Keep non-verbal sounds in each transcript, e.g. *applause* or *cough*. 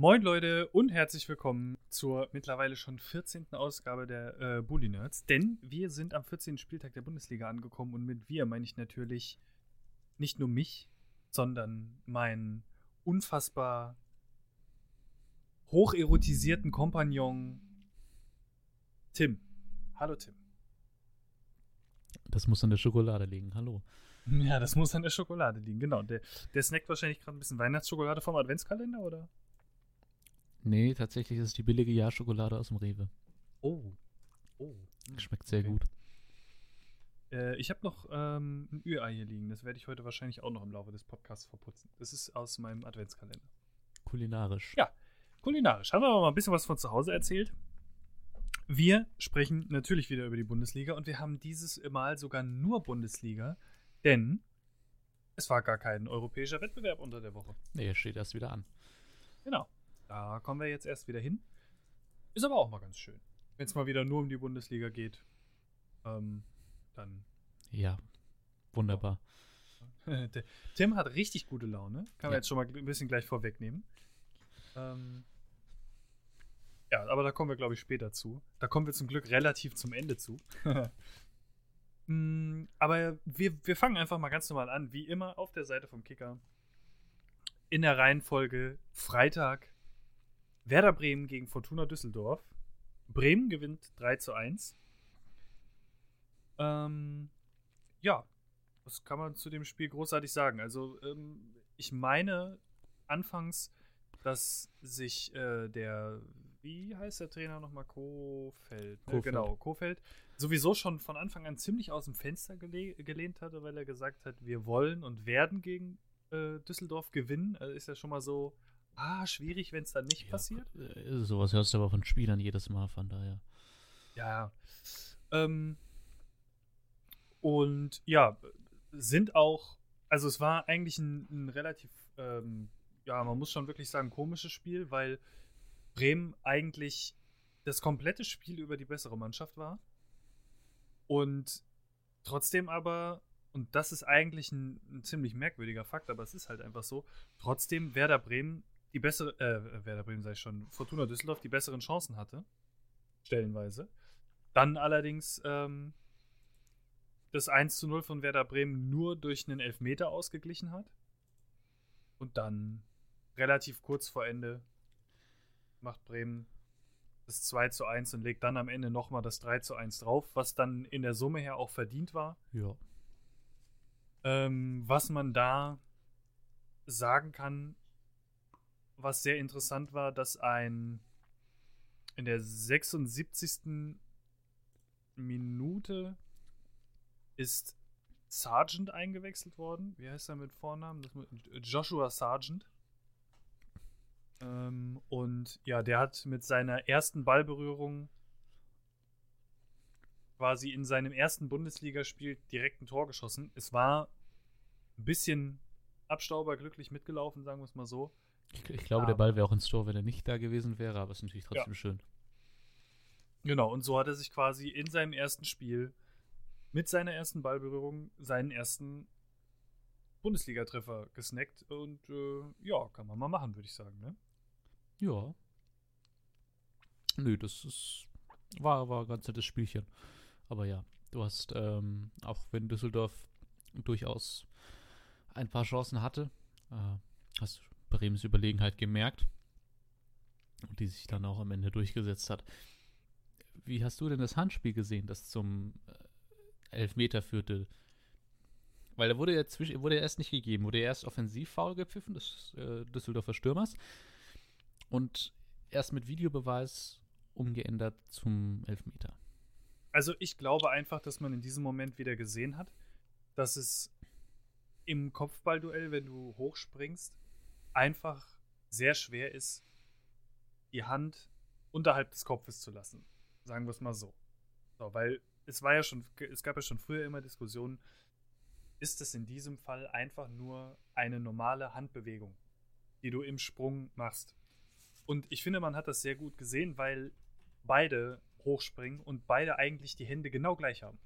Moin Leute und herzlich willkommen zur mittlerweile schon 14. Ausgabe der äh, Bully Nerds. Denn wir sind am 14. Spieltag der Bundesliga angekommen und mit wir meine ich natürlich nicht nur mich, sondern meinen unfassbar hocherotisierten Kompagnon Tim. Hallo Tim. Das muss an der Schokolade liegen. Hallo. Ja, das muss an der Schokolade liegen, genau. Der, der snackt wahrscheinlich gerade ein bisschen Weihnachtsschokolade vom Adventskalender, oder? Nee, tatsächlich ist es die billige Jahrschokolade aus dem Rewe. Oh. Oh. Schmeckt sehr Okay. gut. Äh, ich habe noch ähm, ein Ü-Ei hier liegen. Das werde ich heute wahrscheinlich auch noch im Laufe des Podcasts verputzen. Das ist aus meinem Adventskalender. Kulinarisch. Ja. Kulinarisch. Haben wir aber mal ein bisschen was von zu Hause erzählt. Wir sprechen natürlich wieder über die Bundesliga und wir haben dieses Mal sogar nur Bundesliga, denn es war gar kein europäischer Wettbewerb unter der Woche. Nee, er steht erst wieder an. Genau. Da kommen wir jetzt erst wieder hin. Ist aber auch mal ganz schön. Wenn es mal wieder nur um die Bundesliga geht, ähm, dann Ja. Wunderbar. Der *laughs* Tim hat richtig gute Laune. Kann man Ja. jetzt schon mal ein bisschen gleich vorwegnehmen. Ähm, ja, aber da kommen wir, glaube ich, später zu. Da kommen wir zum Glück relativ zum Ende zu. *laughs* Mm, aber wir, wir fangen einfach mal ganz normal an, wie immer auf der Seite vom Kicker. In der Reihenfolge Freitag Werder Bremen gegen Fortuna Düsseldorf. Bremen gewinnt 3 zu 1. Ähm, ja, was kann man zu dem Spiel großartig sagen? Also, ähm, ich meine anfangs, dass sich äh, der, wie heißt der Trainer nochmal? Kofeld. Ne? Kofeld. Genau, Kofeld. Sowieso schon von Anfang an ziemlich aus dem Fenster gele gelehnt hatte, weil er gesagt hat, wir wollen und werden gegen äh, Düsseldorf gewinnen. Also ist ja schon mal so, ah, schwierig, wenn es dann nicht Ja, passiert. äh, Sowas hörst du aber von Spielern jedes Mal, von daher. Ja. Ähm, und ja, sind auch, also es war eigentlich ein, ein relativ, ähm, ja, man muss schon wirklich sagen, komisches Spiel, weil Bremen eigentlich das komplette Spiel über die bessere Mannschaft war. Und trotzdem aber, und das ist eigentlich ein, ein ziemlich merkwürdiger Fakt, aber es ist halt einfach so, trotzdem Werder Bremen die bessere, äh, Werder Bremen sei schon, Fortuna Düsseldorf die besseren Chancen hatte. Stellenweise. Dann allerdings ähm, das 1 zu 0 von Werder Bremen nur durch einen Elfmeter ausgeglichen hat. Und dann relativ kurz vor Ende macht Bremen das 2 zu 1 und legt dann am Ende nochmal das 3 zu 1 drauf, was dann in der Summe her auch verdient war. Ja. Ähm, was man da sagen kann, was sehr interessant war, dass ein in der 76. Minute ist Sargent eingewechselt worden. Wie heißt er mit Vornamen? Joshua Sargent. Ähm, und ja, der hat mit seiner ersten Ballberührung quasi in seinem ersten Bundesligaspiel direkt ein Tor geschossen. Es war ein bisschen abstauberglücklich mitgelaufen, sagen wir es mal so. Ich, ich glaube, der Aber- Ball wäre auch ins Tor, wenn er nicht da gewesen wäre, aber ist natürlich trotzdem schön. Genau, und so hat er sich quasi in seinem ersten Spiel mit seiner ersten Ballberührung seinen ersten Bundesliga-Treffer gesnackt. Und äh, ja, kann man mal machen, würde ich sagen. Ne? Ja. Nö, das ist. War, war ein ganz nettes Spielchen. Aber ja, du hast, ähm, auch wenn Düsseldorf durchaus ein paar Chancen hatte, äh, hast Bremens Überlegenheit gemerkt. Und die sich dann auch am Ende durchgesetzt hat. Wie hast du denn das Handspiel gesehen, das zum äh, Elfmeter führte? Weil er wurde ja zwischen, wurde erst nicht gegeben, wurde erst Offensivfoul gepfiffen des äh, Düsseldorfer Stürmers und erst mit Videobeweis umgeändert zum Elfmeter. Also ich glaube einfach, dass man in diesem Moment wieder gesehen hat, dass es im Kopfballduell, wenn du hochspringst, einfach sehr schwer ist, die Hand unterhalb des Kopfes zu lassen. Sagen wir es mal so. so. Weil es war ja schon, es gab ja schon früher immer Diskussionen, ist es in diesem Fall einfach nur eine normale Handbewegung, die du im Sprung machst. Und ich finde, man hat das sehr gut gesehen, weil beide hochspringen und beide eigentlich die Hände genau gleich haben.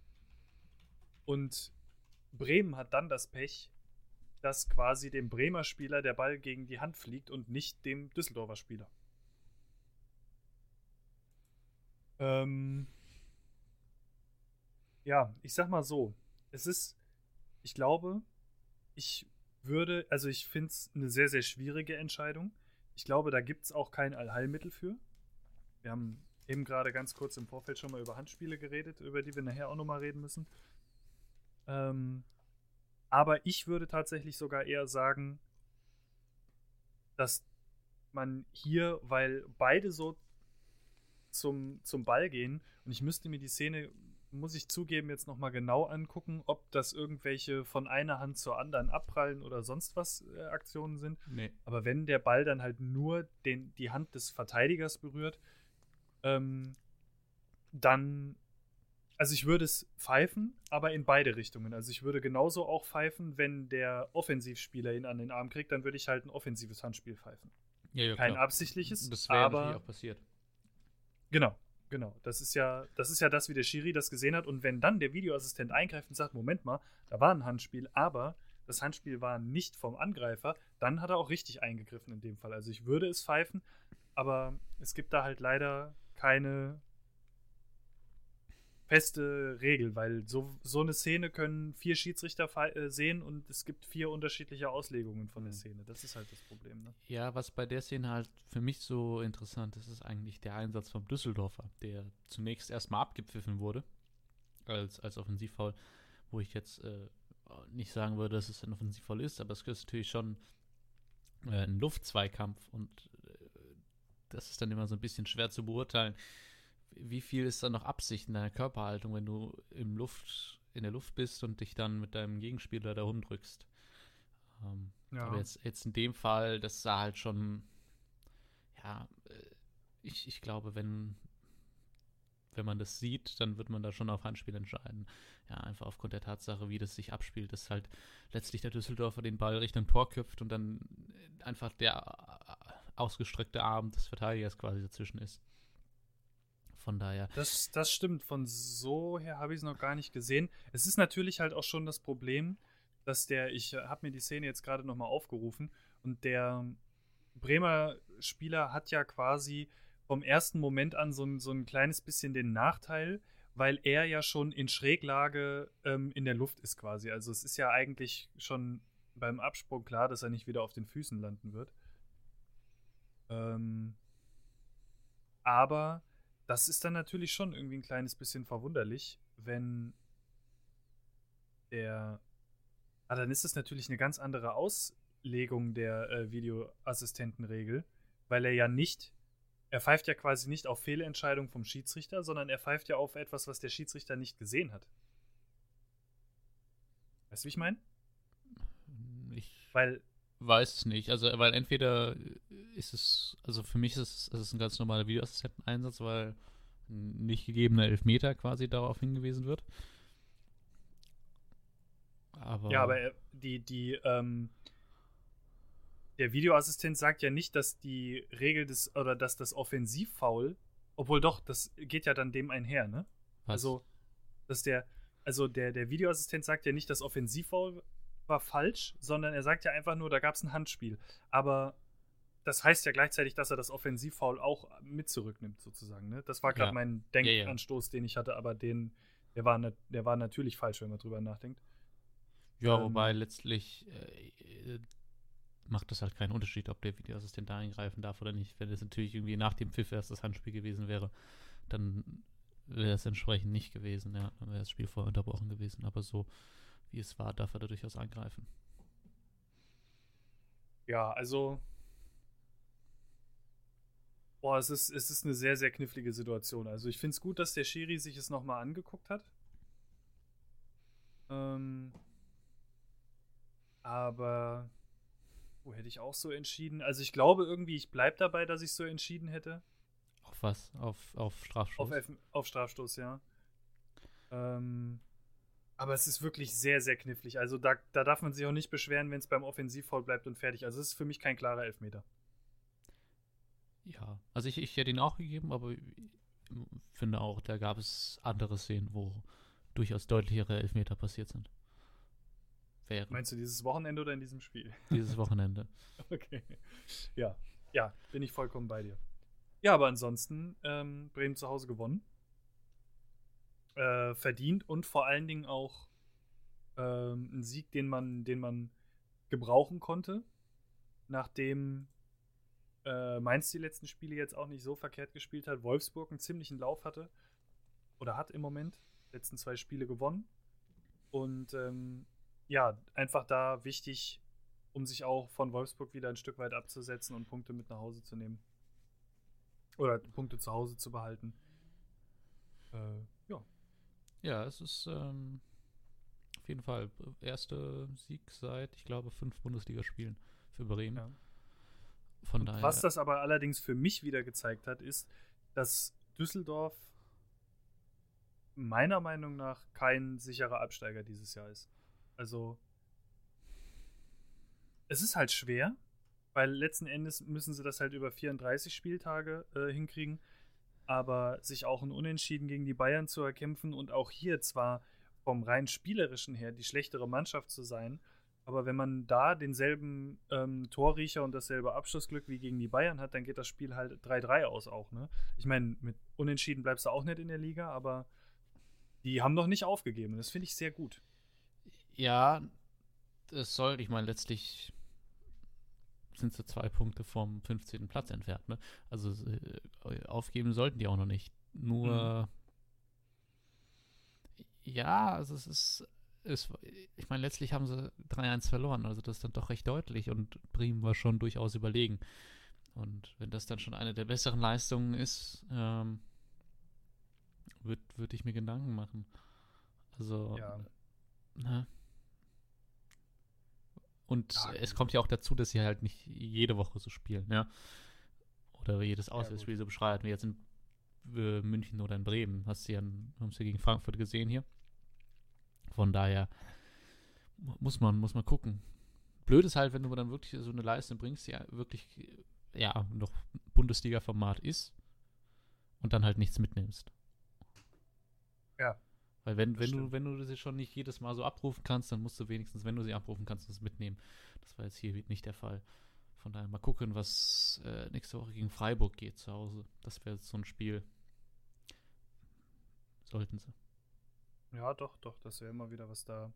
Und Bremen hat dann das Pech, dass quasi dem Bremer Spieler der Ball gegen die Hand fliegt und nicht dem Düsseldorfer Spieler. Ähm, ja, ich sag mal so, es ist, ich glaube, ich würde, also ich finde es eine sehr, sehr schwierige Entscheidung. Ich glaube, da gibt es auch kein Allheilmittel für. Wir haben eben gerade ganz kurz im Vorfeld schon mal über Handspiele geredet, über die wir nachher auch nochmal reden müssen. Ähm, aber ich würde tatsächlich sogar eher sagen, dass man hier, weil beide so zum, zum Ball gehen, und ich müsste mir die Szene, muss ich zugeben, jetzt nochmal genau angucken, ob das irgendwelche von einer Hand zur anderen abprallen oder sonst was äh, Aktionen sind. Nee. Aber wenn der Ball dann halt nur den, die Hand des Verteidigers berührt, ähm, dann, also ich würde es pfeifen, aber in beide Richtungen. Also ich würde genauso auch pfeifen, wenn der Offensivspieler ihn an den Arm kriegt, dann würde ich halt ein offensives Handspiel pfeifen. Ja, ja, Kein klar. absichtliches, Das wäre aber natürlich auch passiert. Genau, genau. Das ist ja, das ist ja das, wie der Schiri das gesehen hat. Und wenn dann der Videoassistent eingreift und sagt, Moment mal, da war ein Handspiel, aber das Handspiel war nicht vom Angreifer, dann hat er auch richtig eingegriffen in dem Fall. Also ich würde es pfeifen, aber es gibt da halt leider keine feste Regel, weil so, so eine Szene können vier Schiedsrichter äh, sehen und es gibt vier unterschiedliche Auslegungen von der. Szene. Das ist halt das Problem. Ne? Ja, was bei der Szene halt für mich so interessant ist, ist eigentlich der Einsatz vom Düsseldorfer, der zunächst erstmal abgepfiffen wurde als, als Offensivfoul, wo ich jetzt äh, nicht sagen würde, dass es ein Offensivfoul ist, aber es ist natürlich schon äh, ein Luftzweikampf und äh, das ist dann immer so ein bisschen schwer zu beurteilen. Wie viel ist da noch Absicht in deiner Körperhaltung, wenn du im Luft, in der Luft bist und dich dann mit deinem Gegenspieler da rumdrückst? Ähm, Ja. aber jetzt, jetzt in dem Fall, das sah halt schon, ja, äh, ich, ich glaube, wenn, wenn man das sieht, dann wird man da schon auf Handspiel entscheiden. Ja, einfach aufgrund der Tatsache, wie das sich abspielt, dass halt letztlich der Düsseldorfer den Ball Richtung Tor köpft und dann einfach der äh, ausgestreckte Arm des Verteidigers quasi dazwischen ist. Von daher, Das, das stimmt. Von so her habe ich es noch gar nicht gesehen. Es ist natürlich halt auch schon das Problem, dass der, ich habe mir die Szene jetzt gerade nochmal aufgerufen und der Bremer Spieler hat ja quasi vom ersten Moment an so ein, so ein kleines bisschen den Nachteil, weil er ja schon in Schräglage ähm, in der Luft ist quasi. Also es ist ja eigentlich schon beim Absprung klar, dass er nicht wieder auf den Füßen landen wird. Ähm, aber das ist dann natürlich schon irgendwie ein kleines bisschen verwunderlich, wenn der. Ah, dann ist es natürlich eine ganz andere Auslegung der äh, Videoassistentenregel, weil er ja nicht. Er pfeift ja quasi nicht auf Fehlentscheidung vom Schiedsrichter, sondern er pfeift ja auf etwas, was der Schiedsrichter nicht gesehen hat. Weißt du, wie ich meine? ich Weil weiß es nicht. Also, weil entweder ist es, also für mich ist es, ist es ein ganz normaler Videoassistenteneinsatz, weil ein nicht gegebener Elfmeter quasi darauf hingewiesen wird. Aber, Ja, aber er, die, die, ähm, der Videoassistent sagt ja nicht, dass die Regel des, oder dass das Offensivfoul, obwohl doch, das geht ja dann dem einher, ne? was? Also, dass der, also der, der Videoassistent sagt ja nicht, das Offensivfoul war falsch, sondern er sagt ja einfach nur, da gab es ein Handspiel. Aber das heißt ja gleichzeitig, dass er das Offensivfoul auch mit zurücknimmt, sozusagen. Ne? Das war gerade Ja. mein. Denkanstoß, den ich hatte, aber den, der war, ne, der war natürlich falsch, wenn man drüber nachdenkt. ja, ähm, wobei letztlich äh, macht das halt keinen Unterschied, ob der Videoassistent da eingreifen darf oder nicht. Wenn es natürlich irgendwie nach dem Pfiff erst das Handspiel gewesen wäre, dann wäre es entsprechend nicht gewesen, ja. Dann wäre das Spiel vorher unterbrochen gewesen. Aber so wie es war, darf er da durchaus eingreifen. Ja, also. Boah, es ist, es ist eine sehr, sehr knifflige Situation. Also ich finde es gut, dass der Schiri sich es nochmal angeguckt hat. Ähm, aber wo hätte ich auch so entschieden? Also ich glaube irgendwie, ich bleibe dabei, dass ich so entschieden hätte. Auf was? Auf, auf Strafstoß? Auf, Elf auf Strafstoß, ja. Ähm, aber es ist wirklich sehr, sehr knifflig. Also da, da darf man sich auch nicht beschweren, wenn es beim Offensivfoul bleibt und fertig. Also es ist für mich kein klarer Elfmeter. Ja, also ich, ich hätte ihn auch gegeben, aber ich finde auch, da gab es andere Szenen, wo durchaus deutlichere Elfmeter passiert sind. wäre. Meinst du dieses Wochenende oder in diesem Spiel? *laughs* Dieses Wochenende. okay. Ja, ja, bin ich vollkommen bei dir. Ja, aber ansonsten ähm, Bremen zu Hause gewonnen. Äh, verdient und vor allen Dingen auch ähm, ein Sieg, den man, den man gebrauchen konnte, nachdem äh, Mainz die letzten Spiele jetzt auch nicht so verkehrt gespielt hat, Wolfsburg einen ziemlichen Lauf hatte oder hat im Moment, letzten zwei Spiele gewonnen. Und ähm, ja, einfach da wichtig, um sich auch von Wolfsburg wieder ein Stück weit abzusetzen und Punkte mit nach Hause zu nehmen. Oder Punkte zu Hause zu behalten. Äh, ja. Es ist ähm, auf jeden Fall erster Sieg seit, ich glaube, fünf Bundesligaspielen für Bremen. Ja. Von daher. Was das aber allerdings für mich wieder gezeigt hat, ist, dass Düsseldorf meiner Meinung nach kein sicherer Absteiger dieses Jahr ist. Also es ist halt schwer, weil letzten Endes müssen sie das halt über 34 Spieltage äh, hinkriegen. Aber sich auch ein Unentschieden gegen die Bayern zu erkämpfen und auch hier zwar vom rein spielerischen her die schlechtere Mannschaft zu sein, aber wenn man da denselben ähm, Torriecher und dasselbe Abschlussglück wie gegen die Bayern hat, dann geht das Spiel halt 3-3 aus auch. Ne? Ich meine, mit Unentschieden bleibst du auch nicht in der Liga, aber die haben noch nicht aufgegeben. Das finde ich sehr gut. Ja, es soll, ich meine, letztlich sind sie zwei Punkte vom 15. Platz entfernt. Ne? Also äh, aufgeben sollten die auch noch nicht. Nur, mhm. ja, also es ist ist, ich meine, letztlich haben sie 3-1 verloren, also das ist dann doch recht deutlich und Bremen war schon durchaus überlegen. Und wenn das dann schon eine der besseren Leistungen ist, ähm, würde würd ich mir Gedanken machen. Also, ja. ne? Und ja, es kommt ja auch dazu, dass sie halt nicht jede Woche so spielen, ja. Oder jedes Auswärtsspiel ja, so beschreiben, wie jetzt in äh, München oder in Bremen. Hast du ja, haben sie gegen Frankfurt gesehen hier. Von daher muss man, muss man gucken. Blöd ist halt, wenn du dann wirklich so eine Leistung bringst, die ja wirklich ja noch Bundesliga-Format ist und dann halt nichts mitnimmst. Ja. Weil wenn, wenn du, wenn du sie schon nicht jedes Mal so abrufen kannst, dann musst du wenigstens, wenn du sie abrufen kannst, das mitnehmen. Das war jetzt hier nicht der Fall. Von daher mal gucken, was äh, nächste Woche gegen Freiburg geht zu Hause. Das wäre so ein Spiel. Sollten sie. Ja, doch, doch, das wäre immer wieder was da.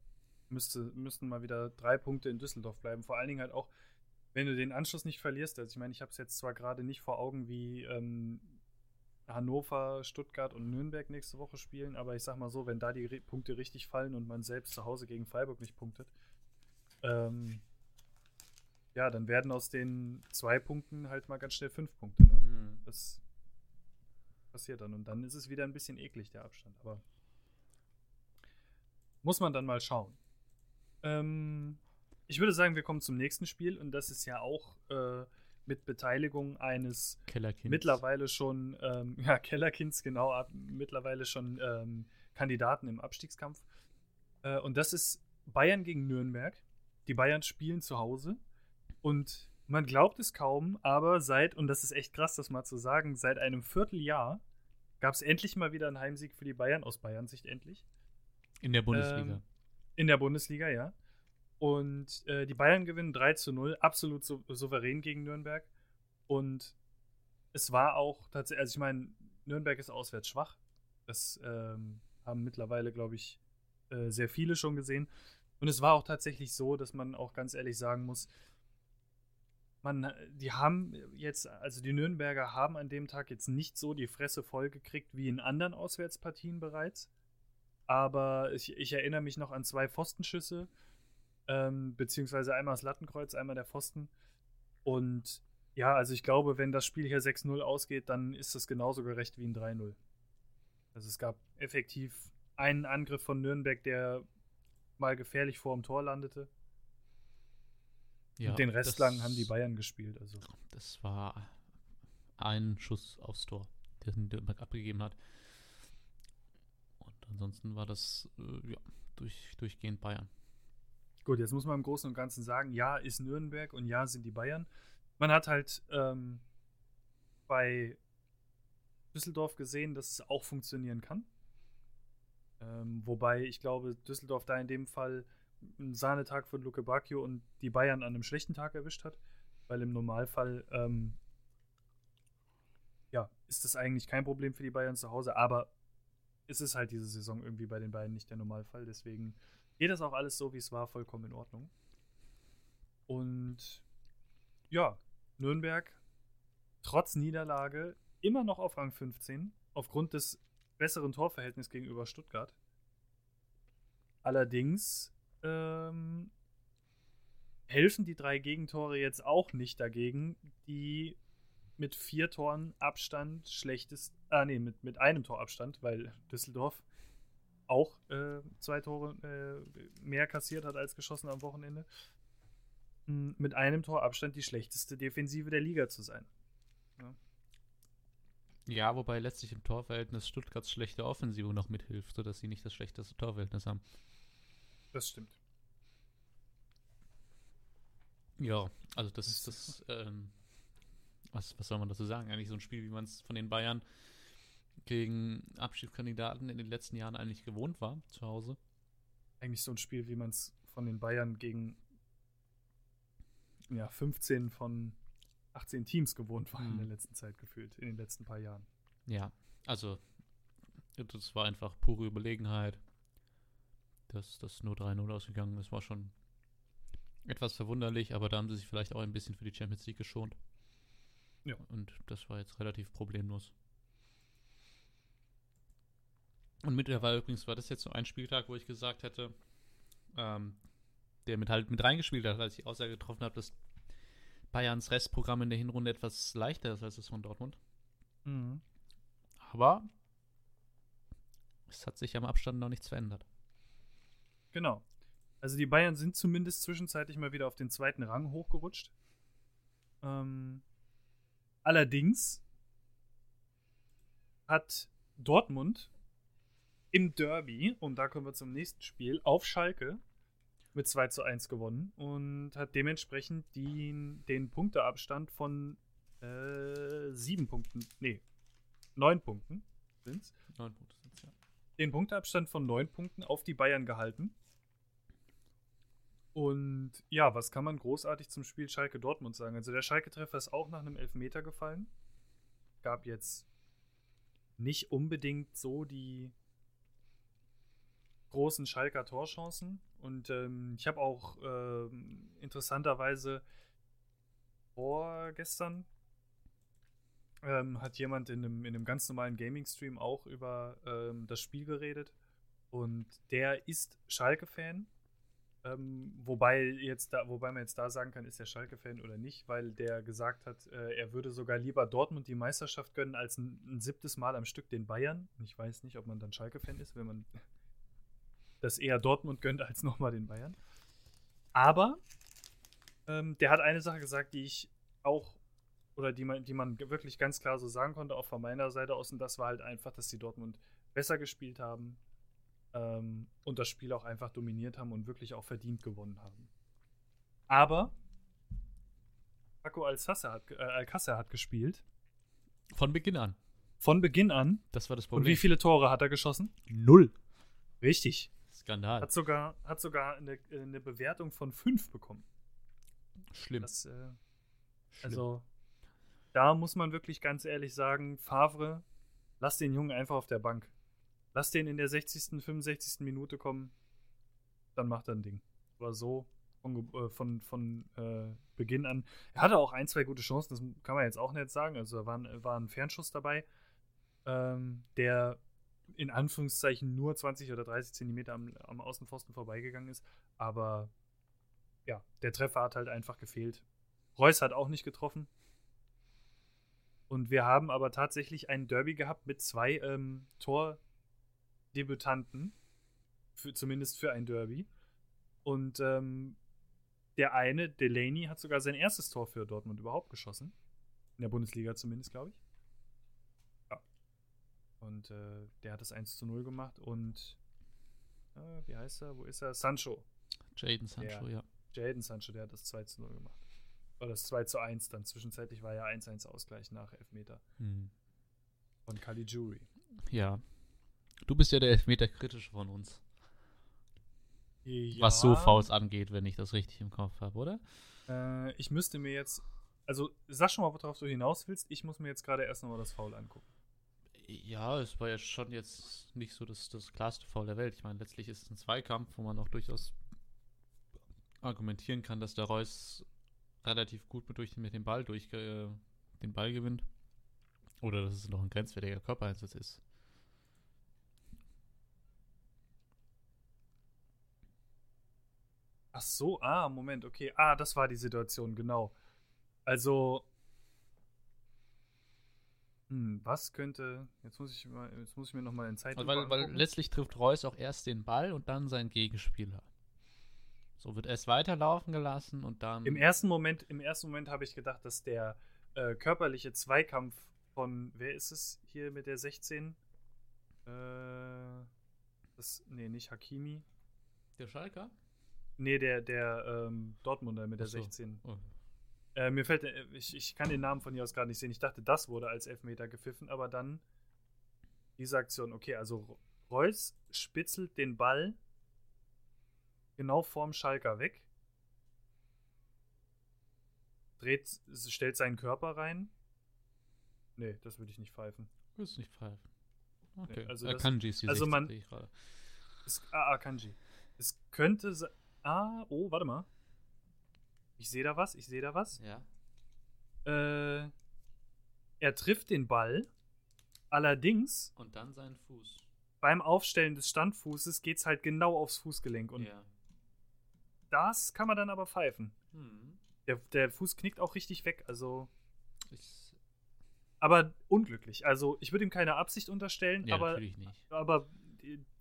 Müsste, müssten mal wieder drei Punkte in Düsseldorf bleiben. Vor allen Dingen halt auch, wenn du den Anschluss nicht verlierst. Also ich meine, ich habe es jetzt zwar gerade nicht vor Augen, wie ähm, Hannover, Stuttgart und Nürnberg nächste Woche spielen, aber ich sag mal so, wenn da die Re Punkte richtig fallen und man selbst zu Hause gegen Freiburg nicht punktet, ähm, ja, dann werden aus den zwei Punkten halt mal ganz schnell fünf Punkte. Ne? Mhm. Das passiert dann. Und dann ist es wieder ein bisschen eklig, der Abstand. Aber muss man dann mal schauen. Ähm, ich würde sagen, wir kommen zum nächsten Spiel und das ist ja auch äh, mit Beteiligung eines mittlerweile schon, ähm, *laughs* ja, Kellerkinds, genau, ab, mittlerweile schon ähm, Kandidaten im Abstiegskampf. Äh, und das ist Bayern gegen Nürnberg. Die Bayern spielen zu Hause und man glaubt es kaum, aber seit, und das ist echt krass, das mal zu sagen, seit einem Vierteljahr gab es endlich mal wieder einen Heimsieg für die Bayern, aus Bayern Sicht endlich. In der Bundesliga. Ähm, in der Bundesliga, ja. Und äh, die Bayern gewinnen 3 zu 0, absolut sou souverän gegen Nürnberg. Und es war auch tatsächlich, also ich meine, Nürnberg ist auswärts schwach. Das ähm, haben mittlerweile, glaube ich, äh, sehr viele schon gesehen. Und es war auch tatsächlich so, dass man auch ganz ehrlich sagen muss, man, die haben jetzt, also die Nürnberger haben an dem Tag jetzt nicht so die Fresse voll gekriegt wie in anderen Auswärtspartien bereits. Aber ich, ich erinnere mich noch an zwei Pfostenschüsse, ähm, beziehungsweise einmal das Lattenkreuz, einmal der Pfosten. Und ja, also ich glaube, wenn das Spiel hier 6-0 ausgeht, dann ist das genauso gerecht wie ein 3-0. Also es gab effektiv einen Angriff von Nürnberg, der mal gefährlich vor dem Tor landete. Ja, Und den Rest lang haben die Bayern gespielt. Also. Das war ein Schuss aufs Tor, den Nürnberg abgegeben hat. Ansonsten war das äh, ja, durch, durchgehend Bayern. Gut, jetzt muss man im Großen und Ganzen sagen, ja, ist Nürnberg und ja, sind die Bayern. Man hat halt ähm, bei Düsseldorf gesehen, dass es auch funktionieren kann. Ähm, wobei ich glaube, Düsseldorf da in dem Fall einen Sahnetag von Luke Bacchio und die Bayern an einem schlechten Tag erwischt hat, weil im Normalfall ähm, ja, ist das eigentlich kein Problem für die Bayern zu Hause, aber es ist halt diese Saison irgendwie bei den beiden nicht der Normalfall, deswegen geht das auch alles so, wie es war, vollkommen in Ordnung. Und ja, Nürnberg trotz Niederlage immer noch auf Rang 15, aufgrund des besseren Torverhältnisses gegenüber Stuttgart. Allerdings ähm, helfen die drei Gegentore jetzt auch nicht dagegen, die mit vier Toren Abstand schlechtest, ah nee, mit, mit einem Tor Abstand, weil Düsseldorf auch äh, zwei Tore äh, mehr kassiert hat als geschossen am Wochenende, mit einem Tor Abstand die schlechteste Defensive der Liga zu sein. Ja. Ja, wobei letztlich im Torverhältnis Stuttgarts schlechte Offensive noch mithilft, sodass sie nicht das schlechteste Torverhältnis haben. Das stimmt. Ja, also das ist das, ähm, was, was soll man dazu sagen? Eigentlich so ein Spiel, wie man es von den Bayern gegen Abschiedskandidaten in den letzten Jahren eigentlich gewohnt war, zu Hause. Eigentlich so ein Spiel, wie man es von den Bayern gegen ja, 15 von 18 Teams gewohnt war mhm. in der letzten Zeit gefühlt, in den letzten paar Jahren. Ja, also das war einfach pure Überlegenheit. Dass das nur 3-0 ausgegangen ist, war schon etwas verwunderlich, aber da haben sie sich vielleicht auch ein bisschen für die Champions League geschont. Ja. Und das war jetzt relativ problemlos. Und mittlerweile übrigens war das jetzt so ein Spieltag, wo ich gesagt hätte, ähm, der mit halt mit reingespielt hat, als ich die Aussage getroffen habe, dass Bayerns Restprogramm in der Hinrunde etwas leichter ist als das von Dortmund. Mhm. Aber es hat sich am Abstand noch nichts verändert. Genau. Also die Bayern sind zumindest zwischenzeitlich mal wieder auf den zweiten Rang hochgerutscht. Ähm, allerdings hat Dortmund im Derby, und da kommen wir zum nächsten Spiel, auf Schalke mit 2 zu 1 gewonnen und hat dementsprechend den, den Punkteabstand von äh, sieben Punkten, nee, neun Punkten sind's. Neun Punkte sind's, ja. Den Punkteabstand von neun Punkten auf die Bayern gehalten. Und ja, was kann man großartig zum Spiel Schalke Dortmund sagen? Also der Schalke-Treffer ist auch nach einem Elfmeter gefallen. Gab jetzt nicht unbedingt so die großen Schalker Torchancen. Und ähm, ich habe auch äh, interessanterweise vorgestern ähm, hat jemand in einem, in einem ganz normalen Gaming-Stream auch über ähm, das Spiel geredet. Und der ist Schalke-Fan. Ähm, wobei, jetzt da, wobei man jetzt da sagen kann, ist er Schalke-Fan oder nicht, weil der gesagt hat, äh, er würde sogar lieber Dortmund die Meisterschaft gönnen, als ein, ein siebtes Mal am Stück den Bayern. Ich weiß nicht, ob man dann Schalke-Fan ist, wenn man das eher Dortmund gönnt als nochmal den Bayern. Aber ähm, der hat eine Sache gesagt, die ich auch, oder die man, die man wirklich ganz klar so sagen konnte, auch von meiner Seite aus, und das war halt einfach, dass die Dortmund besser gespielt haben ähm, und das Spiel auch einfach dominiert haben und wirklich auch verdient gewonnen haben. Aber Paco Alcácer hat, äh, Alcácer hat gespielt. Von Beginn an. Von Beginn an. Das war das Problem. Und wie viele Tore hat er geschossen? Null. Richtig. Skandal. Hat sogar, hat sogar eine, eine Bewertung von 5 bekommen. Schlimm. Das, äh, Schlimm. Also, da muss man wirklich ganz ehrlich sagen, Favre, lass den Jungen einfach auf der Bank. Lass den in der 60., 65. Minute kommen, dann macht er ein Ding. War so von, äh, von, von äh, Beginn an. Er hatte auch ein, zwei gute Chancen, das kann man jetzt auch nicht sagen. Also, da war ein, war ein Fernschuss dabei, ähm, der in Anführungszeichen nur 20 oder 30 Zentimeter am, am Außenpfosten vorbeigegangen ist. Aber ja, der Treffer hat halt einfach gefehlt. Reus hat auch nicht getroffen. Und wir haben aber tatsächlich ein Derby gehabt mit zwei ähm, Tordebütanten. Für, zumindest für ein Derby. Und ähm, der eine, Delaney, hat sogar sein erstes Tor für Dortmund überhaupt geschossen. In der Bundesliga zumindest, glaube ich. Und äh, der hat das 1 zu 0 gemacht und äh, wie heißt er? Wo ist er? Sancho. Jaden Sancho, der, ja. Jaden Sancho, der hat das 2 zu 0 gemacht. Oder das 2 zu 1 dann. Zwischenzeitlich war ja 1-1 Ausgleich nach Elfmeter. Hm. Von Caligiuri. Ja. Du bist ja der Elfmeter-Kritische von uns. ja. was so Fouls angeht, wenn ich das richtig im Kopf habe, oder? Äh, ich müsste mir jetzt, also sag schon mal, worauf du hinaus willst. Ich muss mir jetzt gerade erst nochmal das Foul angucken. Ja, es war ja schon jetzt nicht so das, das klarste Foul der Welt. Ich meine, letztlich ist es ein Zweikampf, wo man auch durchaus argumentieren kann, dass der Reus relativ gut mit, durch, mit dem Ball durch äh, den Ball gewinnt. Oder dass es noch ein grenzwertiger Körpereinsatz ist. Ach so, ah, Moment, okay. Ah, das war die Situation, genau. Also, was könnte. Jetzt muss ich, mal, jetzt muss ich mir nochmal in Zeit. Also weil, weil letztlich trifft Reus auch erst den Ball und dann seinen Gegenspieler. So wird erst weiterlaufen gelassen und dann. Im ersten Moment, im ersten Moment habe ich gedacht, dass der äh, körperliche Zweikampf von, wer ist es hier mit der 16? Äh, das, nee, nicht Hakimi. Der Schalker? Nee, der, der ähm, Dortmunder mit der so. 16. Oh. Äh, mir fällt, äh, ich, ich kann den Namen von hier aus gar nicht sehen. Ich dachte, das wurde als Elfmeter gepfiffen, aber dann diese Aktion. Okay, also Reus spitzelt den Ball genau vorm Schalker weg. Dreht, stellt seinen Körper rein. Nee, das würde ich nicht pfeifen. Würde ich nicht pfeifen. Okay. Nee, also Akanji ist die also 16, man, ich gerade. Es, ah, Akanji. Es könnte sein. Ah, oh, warte mal. Ich sehe da was, ich sehe da was. Ja. Äh, er trifft den Ball. Allerdings. Und dann seinen Fuß. Beim Aufstellen des Standfußes geht es halt genau aufs Fußgelenk. Und ja. das kann man dann aber pfeifen. Hm. Der, der Fuß knickt auch richtig weg. Also. Ich aber unglücklich. Also, ich würde ihm keine Absicht unterstellen, ja, aber, natürlich nicht. aber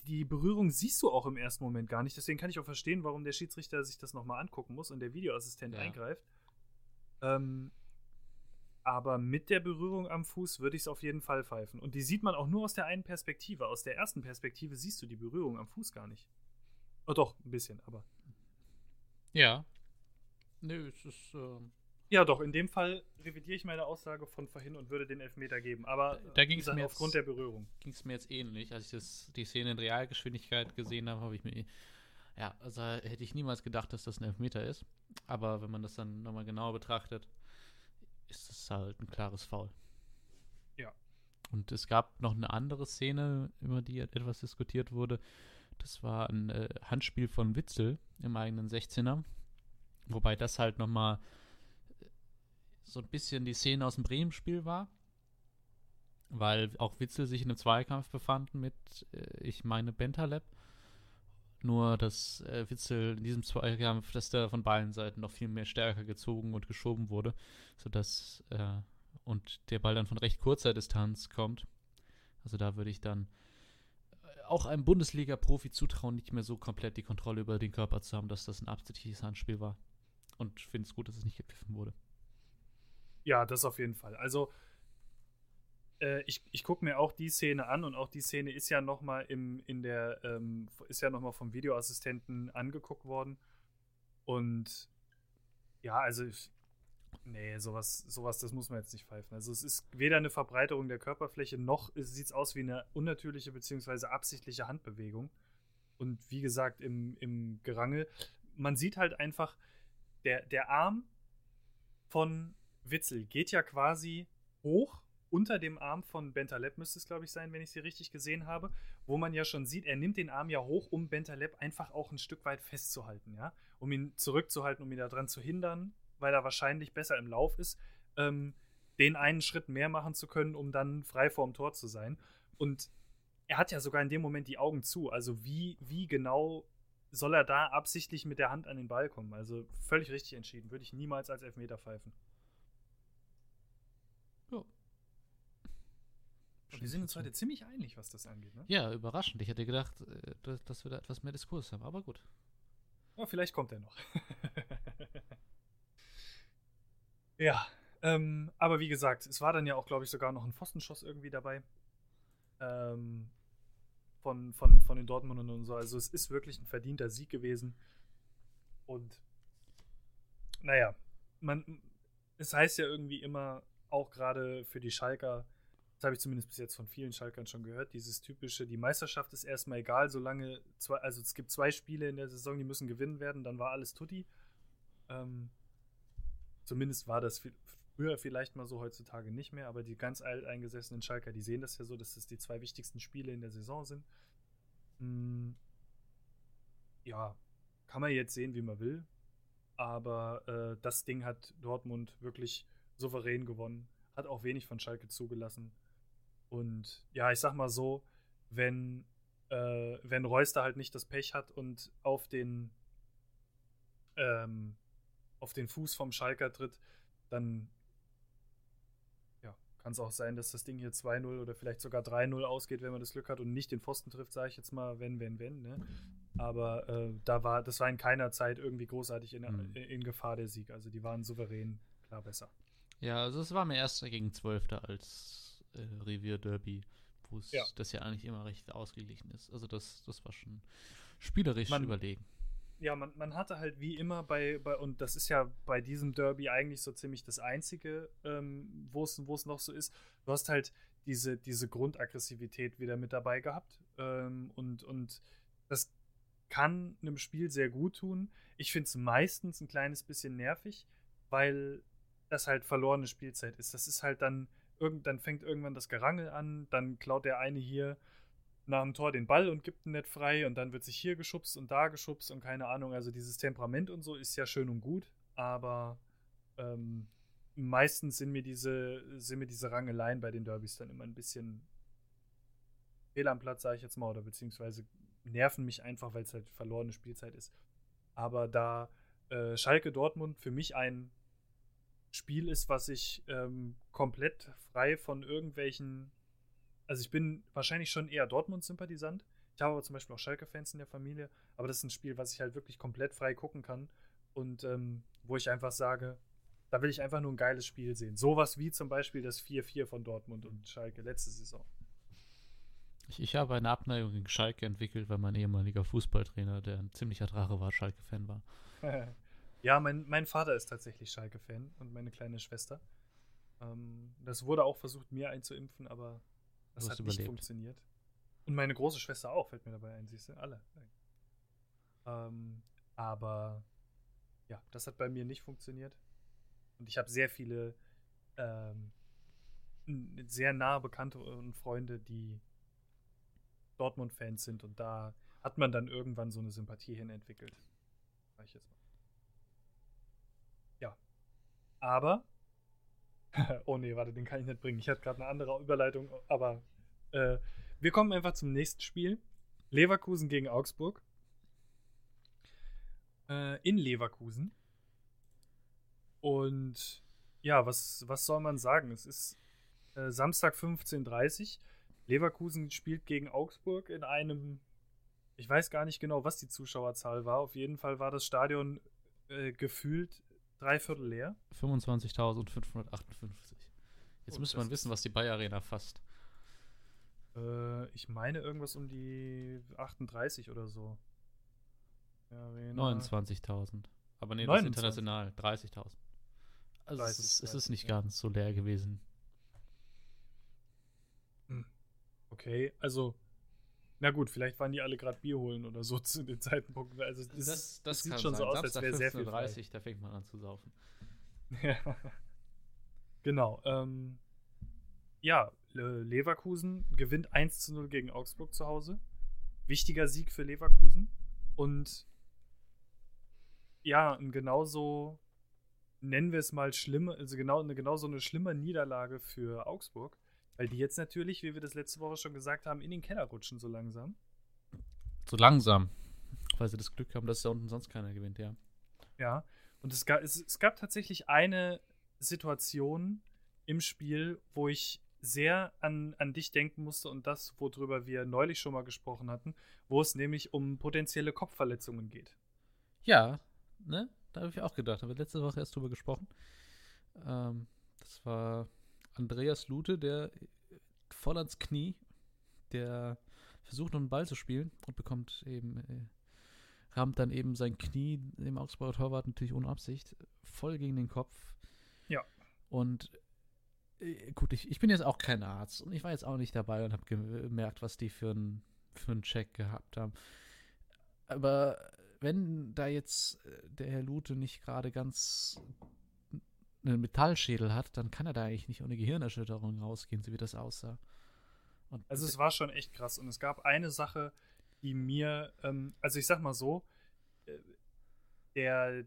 die Berührung siehst du auch im ersten Moment gar nicht. Deswegen kann ich auch verstehen, warum der Schiedsrichter sich das nochmal angucken muss und der Videoassistent ja. eingreift. Ähm, aber mit der Berührung am Fuß würde ich es auf jeden Fall pfeifen. Und die sieht man auch nur aus der einen Perspektive. Aus der ersten Perspektive siehst du die Berührung am Fuß gar nicht. Oh, doch, ein bisschen, aber. Ja. Nö, es ist. Äh ja, doch, in dem Fall revidiere ich meine Aussage von vorhin und würde den Elfmeter geben. Aber da ging es mir aufgrund jetzt, der Berührung. Ging es mir jetzt ähnlich. Als ich das, die Szene in Realgeschwindigkeit gesehen habe, habe ich mir. Ja, also hätte ich niemals gedacht, dass das ein Elfmeter ist. Aber wenn man das dann nochmal genauer betrachtet, ist es halt ein klares Foul. Ja. Und es gab noch eine andere Szene, über die etwas diskutiert wurde. Das war ein äh, Handspiel von Witzel im eigenen 16er. Wobei das halt nochmal so ein bisschen die Szene aus dem Bremen-Spiel war. Weil auch Witzel sich in einem Zweikampf befanden mit, äh, ich meine, Bentaleb. Nur, dass äh, Witzel in diesem Zweikampf, dass der von beiden Seiten noch viel mehr stärker gezogen und geschoben wurde, sodass äh, und der Ball dann von recht kurzer Distanz kommt. Also da würde ich dann äh, auch einem Bundesliga-Profi zutrauen, nicht mehr so komplett die Kontrolle über den Körper zu haben, dass das ein absichtliches Handspiel war. Und finde es gut, dass es nicht gepfiffen wurde. Ja, das auf jeden Fall. Also äh, ich, ich gucke mir auch die Szene an und auch die Szene ist ja noch mal im, in der, ähm, ist ja noch mal vom Videoassistenten angeguckt worden. Und ja, also ich, nee, sowas, sowas, das muss man jetzt nicht pfeifen. Also es ist weder eine Verbreiterung der Körperfläche, noch sieht es aus wie eine unnatürliche bzw. absichtliche Handbewegung. Und wie gesagt, im, im Gerangel, man sieht halt einfach, der, der Arm von Witzel geht ja quasi hoch unter dem Arm von Bentaleb müsste es, glaube ich, sein, wenn ich sie richtig gesehen habe, wo man ja schon sieht, er nimmt den Arm ja hoch, um Bentaleb einfach auch ein Stück weit festzuhalten, ja, um ihn zurückzuhalten, um ihn daran zu hindern, weil er wahrscheinlich besser im Lauf ist, ähm, den einen Schritt mehr machen zu können, um dann frei vorm Tor zu sein. Und er hat ja sogar in dem Moment die Augen zu. Also wie, wie genau soll er da absichtlich mit der Hand an den Ball kommen? Also völlig richtig entschieden. Würde ich niemals als Elfmeter pfeifen. Wir sind uns heute ziemlich einig, was das angeht, ne? Ja, überraschend. Ich hätte gedacht, äh, dass wir da etwas mehr Diskurs haben, aber gut. Ja, vielleicht kommt er noch. *laughs* ja, ähm, aber wie gesagt, es war dann ja auch, glaube ich, sogar noch ein Pfostenschuss irgendwie dabei. Ähm, von, von, von den Dortmundern und so. Also es ist wirklich ein verdienter Sieg gewesen. Und naja, man, es heißt ja irgendwie immer, auch gerade für die Schalker, das habe ich zumindest bis jetzt von vielen Schalkern schon gehört, dieses typische, die Meisterschaft ist erstmal egal, solange zwei, also es gibt zwei Spiele in der Saison, die müssen gewinnen werden, dann war alles tutti. Ähm, zumindest war das früher vielleicht mal so, heutzutage nicht mehr, aber die ganz alteingesessenen Schalker, die sehen das ja so, dass es die zwei wichtigsten Spiele in der Saison sind. Hm, ja, kann man jetzt sehen, wie man will, aber äh, das Ding hat Dortmund wirklich souverän gewonnen, hat auch wenig von Schalke zugelassen. Und ja, ich sag mal so, wenn, äh, wenn Reus da halt nicht das Pech hat und auf den, ähm, auf den Fuß vom Schalker tritt, dann ja, kann es auch sein, dass das Ding hier 2-0 oder vielleicht sogar 3-0 ausgeht, wenn man das Glück hat und nicht den Pfosten trifft, sage ich jetzt mal, wenn, wenn, wenn. Ne? Aber äh, da war, das war in keiner Zeit irgendwie großartig in, mhm. in Gefahr der Sieg. Also die waren souverän klar besser. Ja, also es war mir erst gegen Zwölfter als äh, Revier-Derby, wo es ja. das ja eigentlich immer recht ausgeglichen ist. Also das, das war schon spielerisch man, überlegen. Ja, man, man hatte halt wie immer bei, bei, und das ist ja bei diesem Derby eigentlich so ziemlich das Einzige, ähm, wo es noch so ist. Du hast halt diese, diese Grundaggressivität wieder mit dabei gehabt. Ähm, und, und das kann einem Spiel sehr gut tun. Ich finde es meistens ein kleines bisschen nervig, weil das halt verlorene Spielzeit ist. Das ist halt dann, irgend, dann fängt irgendwann das Gerangel an, dann klaut der eine hier nach dem Tor den Ball und gibt ihn nicht frei und dann wird sich hier geschubst und da geschubst und keine Ahnung. Also dieses Temperament und so ist ja schön und gut, aber ähm, meistens sind mir diese, sind mir diese Rangeleien bei den Derbys dann immer ein bisschen fehl am Platz, sage ich jetzt mal, oder beziehungsweise nerven mich einfach, weil es halt verlorene Spielzeit ist. Aber da äh, Schalke Dortmund für mich ein Spiel ist, was ich ähm, komplett frei von irgendwelchen. Also ich bin wahrscheinlich schon eher Dortmund-Sympathisant. Ich habe aber zum Beispiel auch Schalke-Fans in der Familie. Aber das ist ein Spiel, was ich halt wirklich komplett frei gucken kann. Und ähm, wo ich einfach sage, da will ich einfach nur ein geiles Spiel sehen. Sowas wie zum Beispiel das 4-4 von Dortmund und Schalke letzte Saison. Ich, ich habe eine Abneigung gegen Schalke entwickelt, weil mein ehemaliger Fußballtrainer, der ein ziemlicher Drache war, Schalke-Fan war. *laughs* Ja, mein, mein Vater ist tatsächlich Schalke-Fan und meine kleine Schwester. Ähm, das wurde auch versucht, mir einzuimpfen, aber das hat überlebt. nicht funktioniert. Und meine große Schwester auch, fällt mir dabei ein, siehst du, alle. Ähm, aber ja, das hat bei mir nicht funktioniert. Und ich habe sehr viele ähm, sehr nahe Bekannte und Freunde, die Dortmund-Fans sind und da hat man dann irgendwann so eine Sympathie hin entwickelt. Sag ich jetzt mal. Aber. *laughs* oh nee, warte, den kann ich nicht bringen. Ich hatte gerade eine andere Überleitung, aber äh, wir kommen einfach zum nächsten Spiel. Leverkusen gegen Augsburg. Äh, in Leverkusen. Und ja, was, was soll man sagen? Es ist äh, Samstag 15.30 Uhr. Leverkusen spielt gegen Augsburg in einem, ich weiß gar nicht genau, was die Zuschauerzahl war. Auf jeden Fall war das Stadion äh, gefühlt Dreiviertel leer. 25.558. Jetzt oh, müsste man wissen, was die Bayer Arena fasst. Äh, ich meine irgendwas um die 38 oder so. 29.000. Aber nee, das 29. ist international. 30.000. Also 30, es, ist, es ist nicht ja. ganz so leer gewesen. Hm. Okay, also na gut, vielleicht waren die alle gerade Bier holen oder so *laughs* zu den Zeitpunkten. Also das, das, das, das sieht schon sein. so aus, Samstag als wäre sehr viel 30, da fängt man an zu saufen. ja. Genau. Ähm, ja, Leverkusen gewinnt 1 zu 0 gegen Augsburg zu Hause. Wichtiger Sieg für Leverkusen. Und ja, genauso nennen wir es mal schlimme, also genau, eine, genauso eine schlimme Niederlage für Augsburg. Weil die jetzt natürlich, wie wir das letzte Woche schon gesagt haben, in den Keller rutschen so langsam. So langsam. Weil sie das Glück haben, dass da unten sonst keiner gewinnt, ja. Ja. Und es gab, es, es gab tatsächlich eine Situation im Spiel, wo ich sehr an, an dich denken musste und das, worüber wir neulich schon mal gesprochen hatten, wo es nämlich um potenzielle Kopfverletzungen geht. Ja, ne? Da habe ich auch gedacht. Da haben wir letzte Woche erst drüber gesprochen. Ähm, das war Andreas Lute, der voll ans Knie, der versucht noch einen Ball zu spielen und bekommt eben, äh, rammt dann eben sein Knie im Augsburger Torwart natürlich ohne Absicht voll gegen den Kopf. Ja. Und äh, gut, ich, ich bin jetzt auch kein Arzt und ich war jetzt auch nicht dabei und habe gemerkt, was die für einen für einen Check gehabt haben. Aber wenn da jetzt äh, der Herr Lute nicht gerade ganz einen Metallschädel hat, dann kann er da eigentlich nicht ohne Gehirnerschütterung rausgehen, so wie das aussah. Und also es war schon echt krass. Und es gab eine Sache, die mir, ähm, also ich sag mal so, äh, der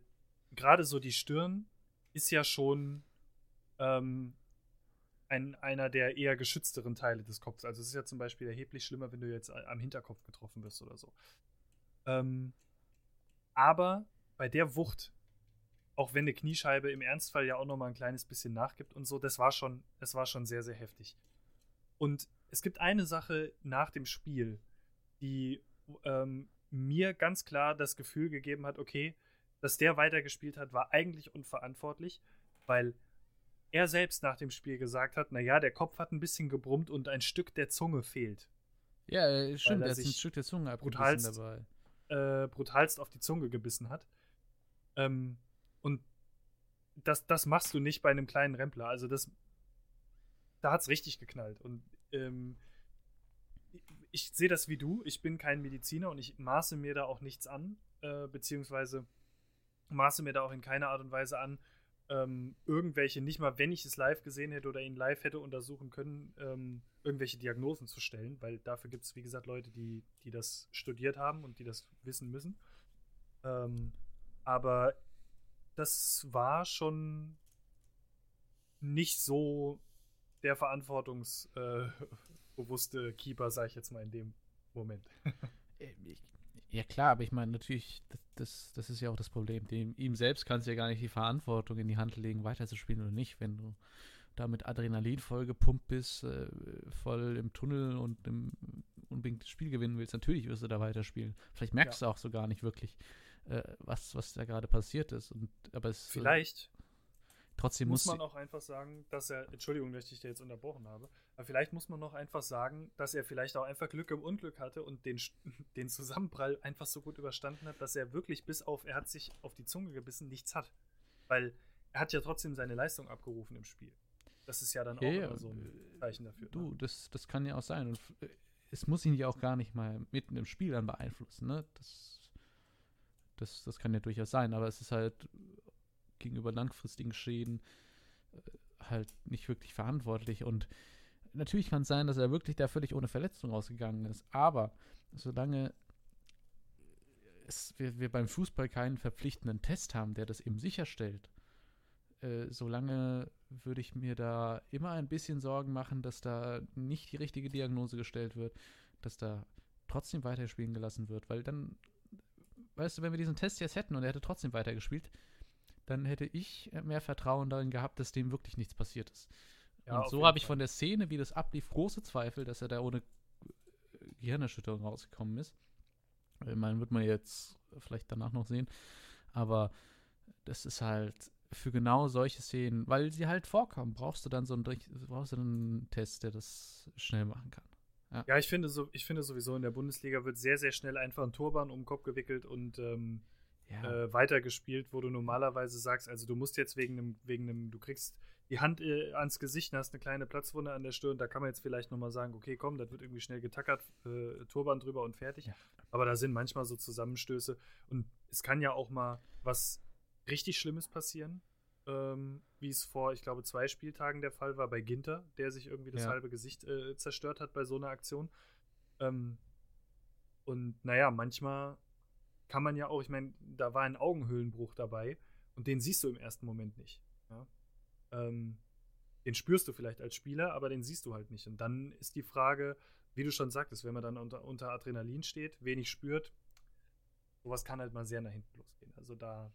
gerade so die Stirn ist ja schon ähm, ein, einer der eher geschützteren Teile des Kopfes. Also es ist ja zum Beispiel erheblich schlimmer, wenn du jetzt am Hinterkopf getroffen wirst oder so. Ähm, aber bei der Wucht, auch wenn eine Kniescheibe im Ernstfall ja auch noch mal ein kleines bisschen nachgibt und so, das war schon, das war schon sehr, sehr heftig. Und es gibt eine Sache nach dem Spiel, die ähm, mir ganz klar das Gefühl gegeben hat, okay, dass der weitergespielt hat, war eigentlich unverantwortlich, weil er selbst nach dem Spiel gesagt hat, naja, der Kopf hat ein bisschen gebrummt und ein Stück der Zunge fehlt. Ja, äh, stimmt, er hat ein Stück der Zunge brutalst, dabei. Äh, brutalst auf die Zunge gebissen hat. Ähm, und das, das machst du nicht bei einem kleinen Rempler. Also das, da hat es richtig geknallt. Und ähm, ich sehe das wie du. Ich bin kein Mediziner und ich maße mir da auch nichts an, äh, beziehungsweise maße mir da auch in keiner Art und Weise an, ähm, irgendwelche, nicht mal wenn ich es live gesehen hätte oder ihn live hätte untersuchen können, ähm, irgendwelche Diagnosen zu stellen, weil dafür gibt es, wie gesagt, Leute, die, die das studiert haben und die das wissen müssen. Ähm, aber das war schon nicht so der verantwortungsbewusste äh, Keeper, sag ich jetzt mal in dem Moment. *laughs* Äh, ja klar, aber ich meine natürlich, das, das ist ja auch das Problem. Dem, ihm selbst kannst du ja gar nicht die Verantwortung in die Hand legen, weiterzuspielen oder nicht, wenn du da mit Adrenalin voll gepumpt bist, äh, voll im Tunnel und im, unbedingt das Spiel gewinnen willst. Natürlich wirst du da weiterspielen. Vielleicht merkst ja. du auch so gar nicht wirklich, äh, was, was da gerade passiert ist. Und, aber es, äh, Vielleicht. Trotzdem muss man auch einfach sagen, dass er, Entschuldigung, dass ich dich jetzt unterbrochen habe, aber vielleicht muss man noch einfach sagen, dass er vielleicht auch einfach Glück im Unglück hatte und den, *laughs* den Zusammenprall einfach so gut überstanden hat, dass er wirklich bis auf, er hat sich auf die Zunge gebissen, nichts hat. Weil er hat ja trotzdem seine Leistung abgerufen im Spiel. Das ist ja dann auch ja, immer so ein Zeichen dafür. Du, ne? das, das kann ja auch sein. Und äh, es muss ihn ja auch gar nicht mal mitten im Spiel dann beeinflussen, ne? Das, das, das kann ja durchaus sein, aber es ist halt gegenüber langfristigen Schäden äh, halt nicht wirklich verantwortlich. Und natürlich kann es sein, dass er wirklich da völlig ohne Verletzung rausgegangen ist. Aber solange es, wir, wir, beim Fußball keinen verpflichtenden Test haben, der das eben sicherstellt, äh, solange würde ich mir da immer ein bisschen Sorgen machen, dass da nicht die richtige Diagnose gestellt wird, dass da trotzdem weiterspielen gelassen wird, weil dann, weißt du, wenn wir diesen Test jetzt hätten und er hätte trotzdem weitergespielt, dann hätte ich mehr Vertrauen darin gehabt, dass dem wirklich nichts passiert ist. Ja, und so habe ich von der Szene, wie das ablief, große Zweifel, dass er da ohne Gehirnerschütterung rausgekommen ist. Ich meine, wird man jetzt vielleicht danach noch sehen. Aber das ist halt für genau solche Szenen, weil sie halt vorkommen, brauchst du dann so einen, brauchst du einen Test, der das schnell machen kann. Ja. ja, ich finde so, ich finde sowieso in der Bundesliga wird sehr, sehr schnell einfach ein Turban um den Kopf gewickelt und ähm, ja. äh, weitergespielt, wo du normalerweise sagst, also du musst jetzt wegen einem, wegen einem, du kriegst die Hand äh, ans Gesicht und hast eine kleine Platzwunde an der Stirn, da kann man jetzt vielleicht nochmal sagen, okay, komm, das wird irgendwie schnell getackert, äh, Turban drüber und fertig. Ja. Aber da sind manchmal so Zusammenstöße und es kann ja auch mal was richtig Schlimmes passieren, ähm, wie es vor, ich glaube, zwei Spieltagen der Fall war bei Ginter, der sich irgendwie das ja. halbe Gesicht äh, zerstört hat bei so einer Aktion. Ähm, und naja, manchmal kann man ja auch, ich meine, da war ein Augenhöhlenbruch dabei und den siehst du im ersten Moment nicht. Ja? Ähm, den spürst du vielleicht als Spieler, aber den siehst du halt nicht. Und dann ist die Frage, wie du schon sagtest, wenn man dann unter, unter Adrenalin steht, wenig spürt, sowas kann halt mal sehr nach hinten losgehen. Also da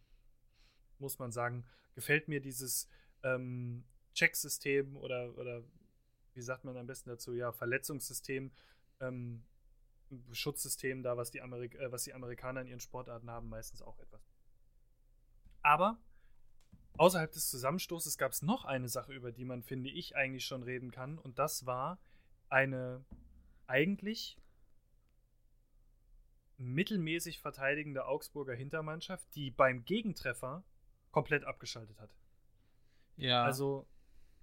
muss man sagen, gefällt mir dieses ähm, Checksystem oder, oder wie sagt man am besten dazu, ja, Verletzungssystem ähm, Schutzsystem da, was die, Amerik äh, was die Amerikaner in ihren Sportarten haben, meistens auch etwas. Aber außerhalb des Zusammenstoßes gab es noch eine Sache, über die man, finde ich, eigentlich schon reden kann. Und das war eine eigentlich mittelmäßig verteidigende Augsburger Hintermannschaft, die beim Gegentreffer komplett abgeschaltet hat. Ja. Also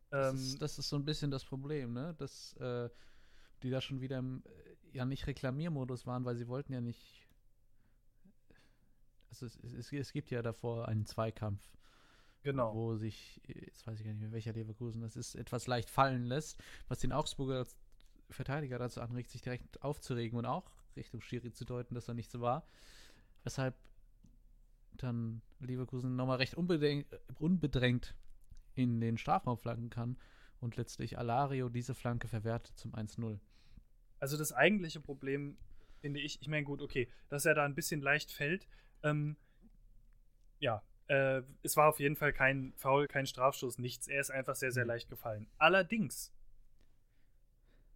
Das, ist, ähm, das ist so ein bisschen das Problem, ne? Dass äh, die da schon wieder im, äh, ja nicht Reklamiermodus waren, weil sie wollten ja nicht. Also es, es, es gibt ja davor einen Zweikampf. Genau. Wo sich, jetzt weiß ich gar nicht mehr, welcher Leverkusen das ist, etwas leicht fallen lässt, was den Augsburger Verteidiger dazu anregt, sich direkt aufzuregen und auch Richtung Schiri zu deuten, dass er nicht so war. Weshalb dann Leverkusen nochmal recht unbedrängt in den Strafraum flanken kann und letztlich Alario diese Flanke verwertet zum 1-0. Also das eigentliche Problem finde ich, ich meine, gut, okay, dass er da ein bisschen leicht fällt. Ähm, ja, äh, es war auf jeden Fall kein Foul, kein Strafstoß, nichts. Er ist einfach sehr, sehr mhm. leicht gefallen. Allerdings,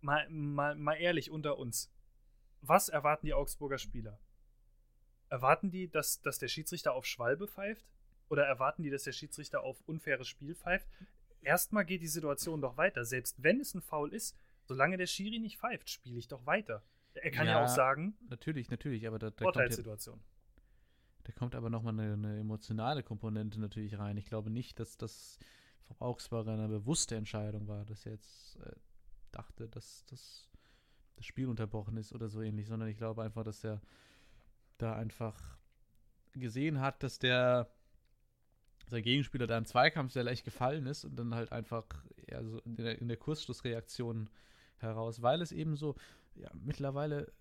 mal, mal, mal ehrlich unter uns, was erwarten die Augsburger Spieler? Erwarten die, dass, dass der Schiedsrichter auf Schwalbe pfeift? Oder erwarten die, dass der Schiedsrichter auf unfaires Spiel pfeift? Erstmal geht die Situation doch weiter. Selbst wenn es ein Foul ist, solange der Schiri nicht pfeift, spiele ich doch weiter. Er kann ja, ja auch sagen. Natürlich, natürlich, aber da, da Vorteilssituation. Kommt ja, da kommt aber nochmal eine, eine emotionale Komponente natürlich rein. Ich glaube nicht, dass das vom Augsburger eine bewusste Entscheidung war, dass er jetzt äh, dachte, dass, dass das Spiel unterbrochen ist oder so ähnlich, sondern ich glaube einfach, dass er da einfach gesehen hat, dass der sein Gegenspieler da im Zweikampf sehr leicht gefallen ist und dann halt einfach ja, so in, der, in der Kurzschlussreaktion heraus, weil es eben so, ja, mittlerweile,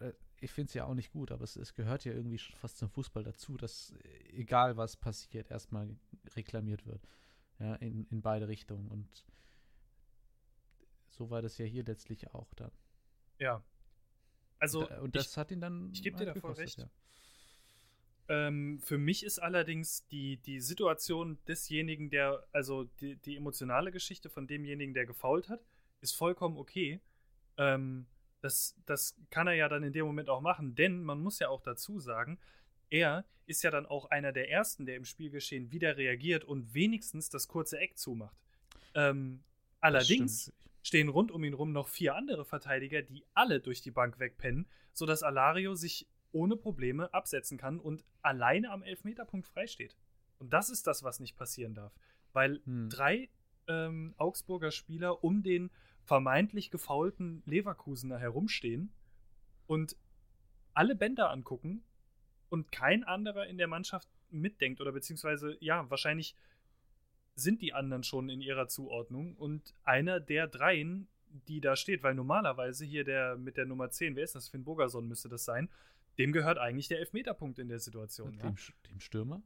äh, ich finde es ja auch nicht gut, aber es, es gehört ja irgendwie fast zum Fußball dazu, dass äh, egal was passiert, erstmal reklamiert wird. Ja, in, in beide Richtungen. Und so war das ja hier letztlich auch dann. Ja. Also. Und, und das ich, hat ihn dann. Ich gebe dir davor recht. Ja. Ähm, für mich ist allerdings die, die Situation desjenigen, der, also die, die emotionale Geschichte von demjenigen, der gefault hat, ist vollkommen okay. Ähm, das, das kann er ja dann in dem Moment auch machen, denn man muss ja auch dazu sagen, er ist ja dann auch einer der ersten, der im Spielgeschehen wieder reagiert und wenigstens das kurze Eck zumacht. Ähm, allerdings stehen rund um ihn rum noch vier andere Verteidiger, die alle durch die Bank wegpennen, sodass Alario sich ohne Probleme absetzen kann und alleine am Elfmeterpunkt freisteht. Und das ist das, was nicht passieren darf. Weil hm. drei ähm, Augsburger Spieler um den vermeintlich gefaulten Leverkusener herumstehen und alle Bänder angucken und kein anderer in der Mannschaft mitdenkt oder beziehungsweise, ja, wahrscheinlich sind die anderen schon in ihrer Zuordnung und einer der dreien, die da steht, weil normalerweise hier der mit der Nummer 10, wer ist das? Finn Bogerson müsste das sein, dem gehört eigentlich der Elfmeterpunkt in der Situation. Dem, ja? dem Stürmer?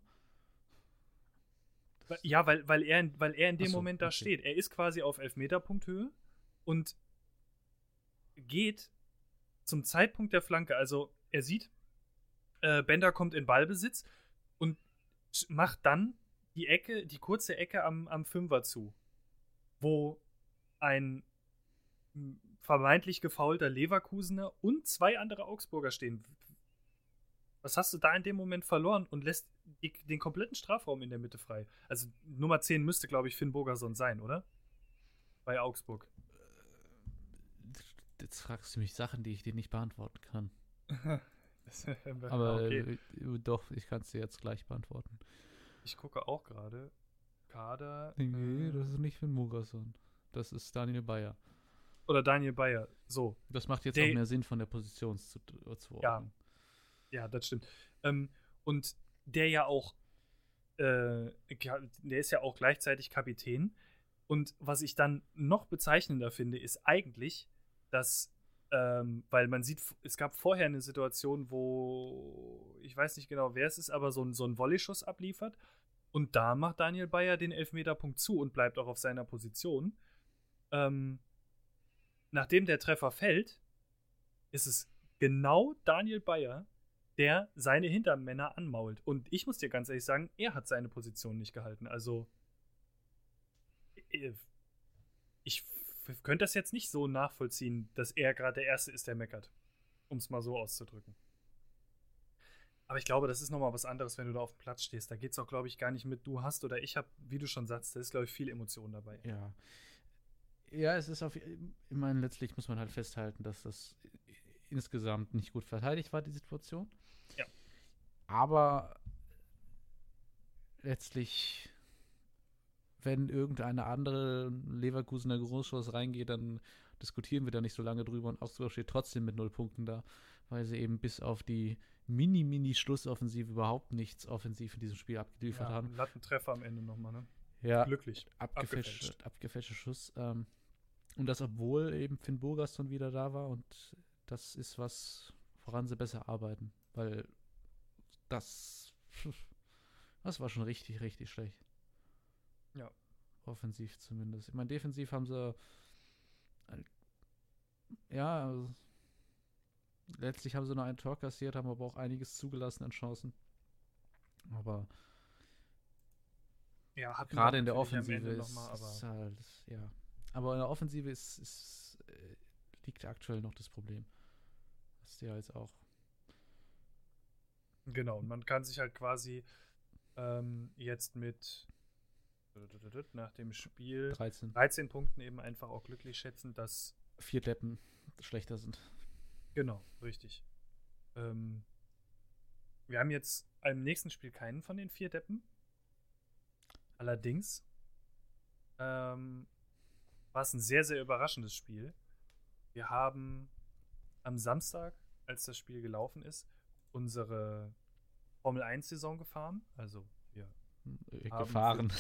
Ja, weil, weil, er, weil er in dem so, Moment da okay. steht. Er ist quasi auf Elfmeterpunkthöhe und geht zum Zeitpunkt der Flanke. Also er sieht, äh, Bender kommt in Ballbesitz und macht dann die Ecke, die kurze Ecke am, am Fünfer zu, wo ein vermeintlich gefaulter Leverkusener und zwei andere Augsburger stehen. Was hast du da in dem Moment verloren und lässt den kompletten Strafraum in der Mitte frei? Also Nummer 10 müsste, glaube ich, Finn Bogerson sein, oder? Bei Augsburg. Jetzt fragst du mich Sachen, die ich dir nicht beantworten kann. *laughs* Aber okay. äh, doch, ich kann es dir jetzt gleich beantworten. Ich gucke auch gerade. Kader. Nee, äh, das ist nicht Finn Bogerson. Das ist Daniel Bayer. Oder Daniel Bayer. So. Das macht jetzt der, auch mehr Sinn von der Position zu, zu Ja, ja, das stimmt. Ähm, und der ja auch, äh, der ist ja auch gleichzeitig Kapitän. Und was ich dann noch bezeichnender finde, ist eigentlich, dass, ähm, weil man sieht, es gab vorher eine Situation, wo, ich weiß nicht genau, wer es ist, aber so ein, so ein Volley-Schuss abliefert. Und da macht Daniel Bayer den Elfmeterpunkt zu und bleibt auch auf seiner Position. Ähm, nachdem der Treffer fällt, ist es genau Daniel Bayer, der seine Hintermänner anmault. Und ich muss dir ganz ehrlich sagen, er hat seine Position nicht gehalten. Also, äh, ich könnte das jetzt nicht so nachvollziehen, dass er gerade der Erste ist, der meckert. Um es mal so auszudrücken. Aber ich glaube, das ist nochmal was anderes, wenn du da auf dem Platz stehst. Da geht es auch, glaube ich, gar nicht mit du hast oder ich habe, wie du schon sagst, da ist, glaube ich, viel Emotion dabei. Ja. Ja, es ist auf, ich meine, letztlich muss man halt festhalten, dass das insgesamt nicht gut verteidigt war, die Situation. Ja. Aber letztlich wenn irgendeine andere Leverkusener Großchance reingeht, dann diskutieren wir da nicht so lange drüber und Augsburg steht trotzdem mit null Punkten da, weil sie eben bis auf die Mini-Mini-Schlussoffensive überhaupt nichts offensiv in diesem Spiel abgeliefert Ja, haben. einen Lattentreffer am Ende nochmal, ne? Ja, Glücklich. abgefälscht. abgefälschter Schuss. Ähm, und das, obwohl eben Finn Burgaston wieder da war und das ist was, woran sie besser arbeiten, weil das, *laughs* das war schon richtig, richtig schlecht. Ja. Offensiv zumindest. Ich meine, defensiv haben sie, äh, ja, also, letztlich haben sie nur ein Tor kassiert, haben aber auch einiges zugelassen an Chancen. Aber Ja, hatten Gerade in der Offensive ist, noch mal, aber ist halt, ja. Aber in der Offensive ist, ist, äh, liegt aktuell noch das Problem. Das ist ja jetzt auch. Genau, und man kann sich halt quasi ähm, jetzt mit nach dem Spiel 13. 13 Punkten eben einfach auch glücklich schätzen, dass Vier Deppen schlechter sind. Genau, richtig. Ähm, wir haben jetzt im nächsten Spiel keinen von den vier Deppen. Allerdings ähm, war es ein sehr, sehr überraschendes Spiel. Wir haben am Samstag, als das Spiel gelaufen ist, unsere Formel 1-Saison gefahren. Also wir Äh, Gefahren.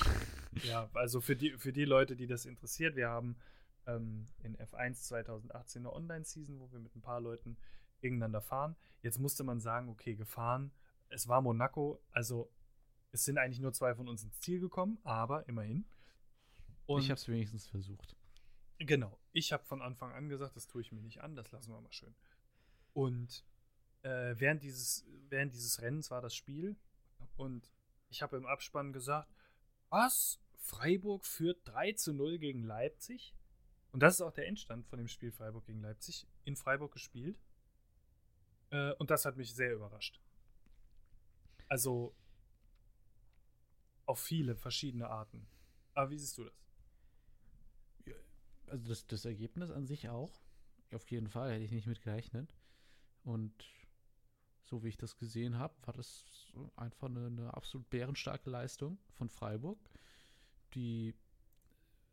Ja, also für die, für die Leute, die das interessiert, wir haben ähm, in F1 2018 eine Online-Season, wo wir mit ein paar Leuten gegeneinander fahren. Jetzt musste man sagen, okay, gefahren. Es war Monaco, also es sind eigentlich nur zwei von uns ins Ziel gekommen, aber immerhin. Und ich habe es wenigstens versucht. Genau. Ich habe von Anfang an gesagt, das tue ich mir nicht an, das lassen wir mal schön. Und äh, während, dieses, während dieses Rennens war das Spiel und ich habe im Abspann gesagt, was? Freiburg führt 3 zu 0 gegen Leipzig? Und das ist auch der Endstand von dem Spiel Freiburg gegen Leipzig. In Freiburg gespielt. Äh, und das hat mich sehr überrascht. Also auf viele verschiedene Arten. Aber wie siehst du das? Also das, das Ergebnis an sich auch. Auf jeden Fall hätte ich nicht mit gerechnet. Und so wie ich das gesehen habe, war das einfach eine, eine absolut bärenstarke Leistung von Freiburg, die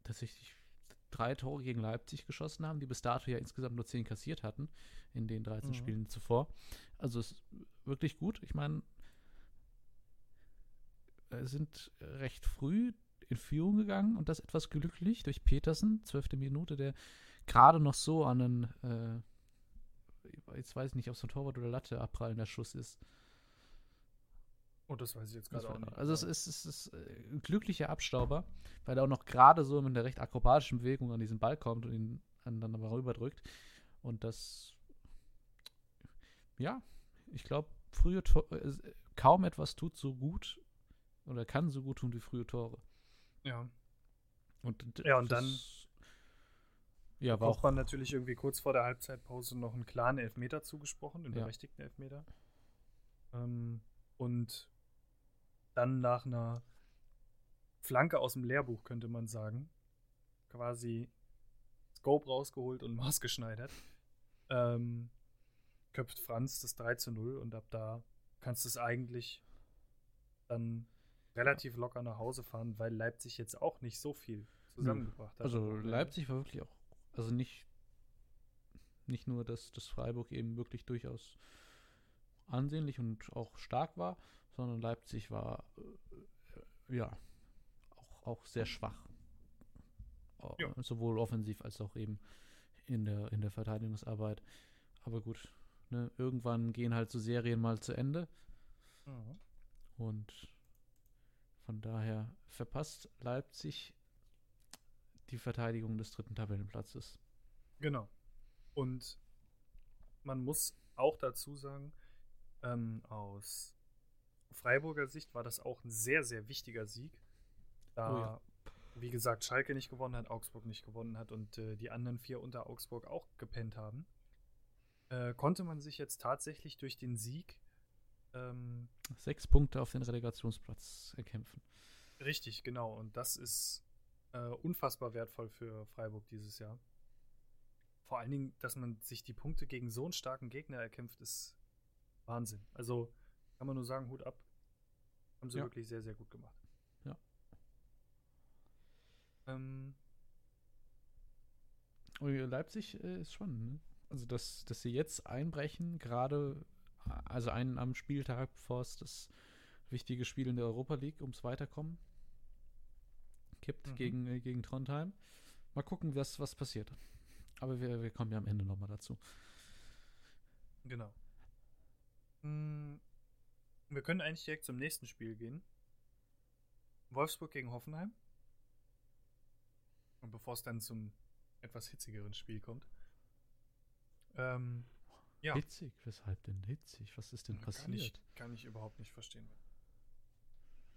tatsächlich drei Tore gegen Leipzig geschossen haben, die bis dato ja insgesamt nur zehn kassiert hatten in den 13 Mhm. Spielen zuvor. Also es ist wirklich gut. Ich meine, äh, sind recht früh in Führung gegangen und das etwas glücklich durch Petersen, zwölfte Minute, der gerade noch so an einen, äh, jetzt weiß ich nicht, ob es ein Torwart oder Latte abprallender Schuss ist. Oh, das weiß ich jetzt gerade auch nicht. Also es ist, es ist äh, ein glücklicher Abstauber, weil er auch noch gerade so mit einer recht akrobatischen Bewegung an diesen Ball kommt und ihn an- dann aber rüberdrückt. Und das, ja, ich glaube, frühe Tor äh, kaum etwas tut so gut oder kann so gut tun wie frühe Tore. ja. Und Ja, und dann ja, war auch man natürlich irgendwie kurz vor der Halbzeitpause noch einen klaren Elfmeter zugesprochen, einen Ja. berechtigten Elfmeter. Ähm, und dann nach einer Flanke aus dem Lehrbuch, könnte man sagen, quasi Scope rausgeholt und *laughs* maßgeschneidert, ähm, köpft Franz das 3 zu 0 und ab da kannst du es eigentlich dann relativ locker nach Hause fahren, weil Leipzig jetzt auch nicht so viel zusammengebracht hat. Also. Leipzig war wirklich auch, also nicht, nicht nur, dass das Freiburg eben wirklich durchaus ansehnlich und auch stark war, sondern Leipzig war äh, ja auch, auch sehr schwach. Ja. Sowohl offensiv als auch eben in der, in der Verteidigungsarbeit. Aber gut, ne, irgendwann gehen halt so Serien mal zu Ende. Mhm. Und von daher verpasst Leipzig die Verteidigung des dritten Tabellenplatzes. Genau. Und man muss auch dazu sagen, ähm, aus Freiburger Sicht war das auch ein sehr, sehr wichtiger Sieg. Da, Oh ja. wie gesagt, Schalke nicht gewonnen hat, Augsburg nicht gewonnen hat und äh, die anderen vier unter Augsburg auch gepennt haben. Äh, konnte man sich jetzt tatsächlich durch den Sieg ähm, Sechs Punkte auf den Relegationsplatz erkämpfen. Richtig, genau. Und das ist äh, unfassbar wertvoll für Freiburg dieses Jahr. Vor allen Dingen, dass man sich die Punkte gegen so einen starken Gegner erkämpft, ist Wahnsinn. Also kann man nur sagen, Hut ab. Haben sie Ja. wirklich sehr, sehr gut gemacht. Ähm, Leipzig äh, ist spannend, ne? Also, dass, dass sie jetzt einbrechen, gerade, also einen am Spieltag, bevor es das wichtige Spiel in der Europa League ums Weiterkommen kippt mhm. gegen, äh, gegen Trondheim. Mal gucken, was, was passiert. Aber wir, wir kommen ja am Ende nochmal dazu. Genau. Hm, wir können eigentlich direkt zum nächsten Spiel gehen. Wolfsburg gegen Hoffenheim. Und bevor es dann zum etwas hitzigeren Spiel kommt. Ähm, ja. Hitzig? Weshalb denn hitzig? Was ist denn kann passiert? Ich, kann ich überhaupt nicht verstehen.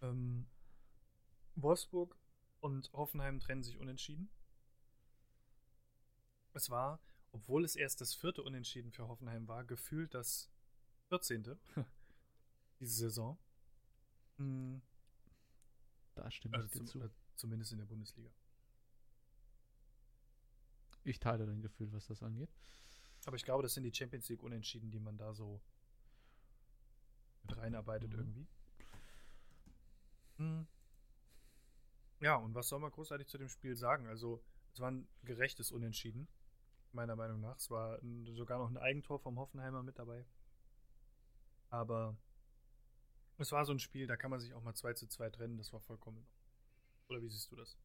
Ähm, Wolfsburg und Hoffenheim trennen sich unentschieden. Es war, obwohl es erst das vierte Unentschieden für Hoffenheim war, gefühlt das 14. *laughs* diese Saison. Hm. Da stimmt also zum, zu. Äh, zumindest in der Bundesliga. Ich teile dein Gefühl, was das angeht. Aber ich glaube, das sind die Champions League Unentschieden, die man da so mit reinarbeitet mhm. irgendwie. Hm. Ja, und was soll man großartig zu dem Spiel sagen? Also, es war ein gerechtes Unentschieden, meiner Meinung nach. Es war sogar noch ein Eigentor vom Hoffenheimer mit dabei. Aber es war so ein Spiel, da kann man sich auch mal 2 zu 2 trennen, das war vollkommen. Oder wie siehst du das?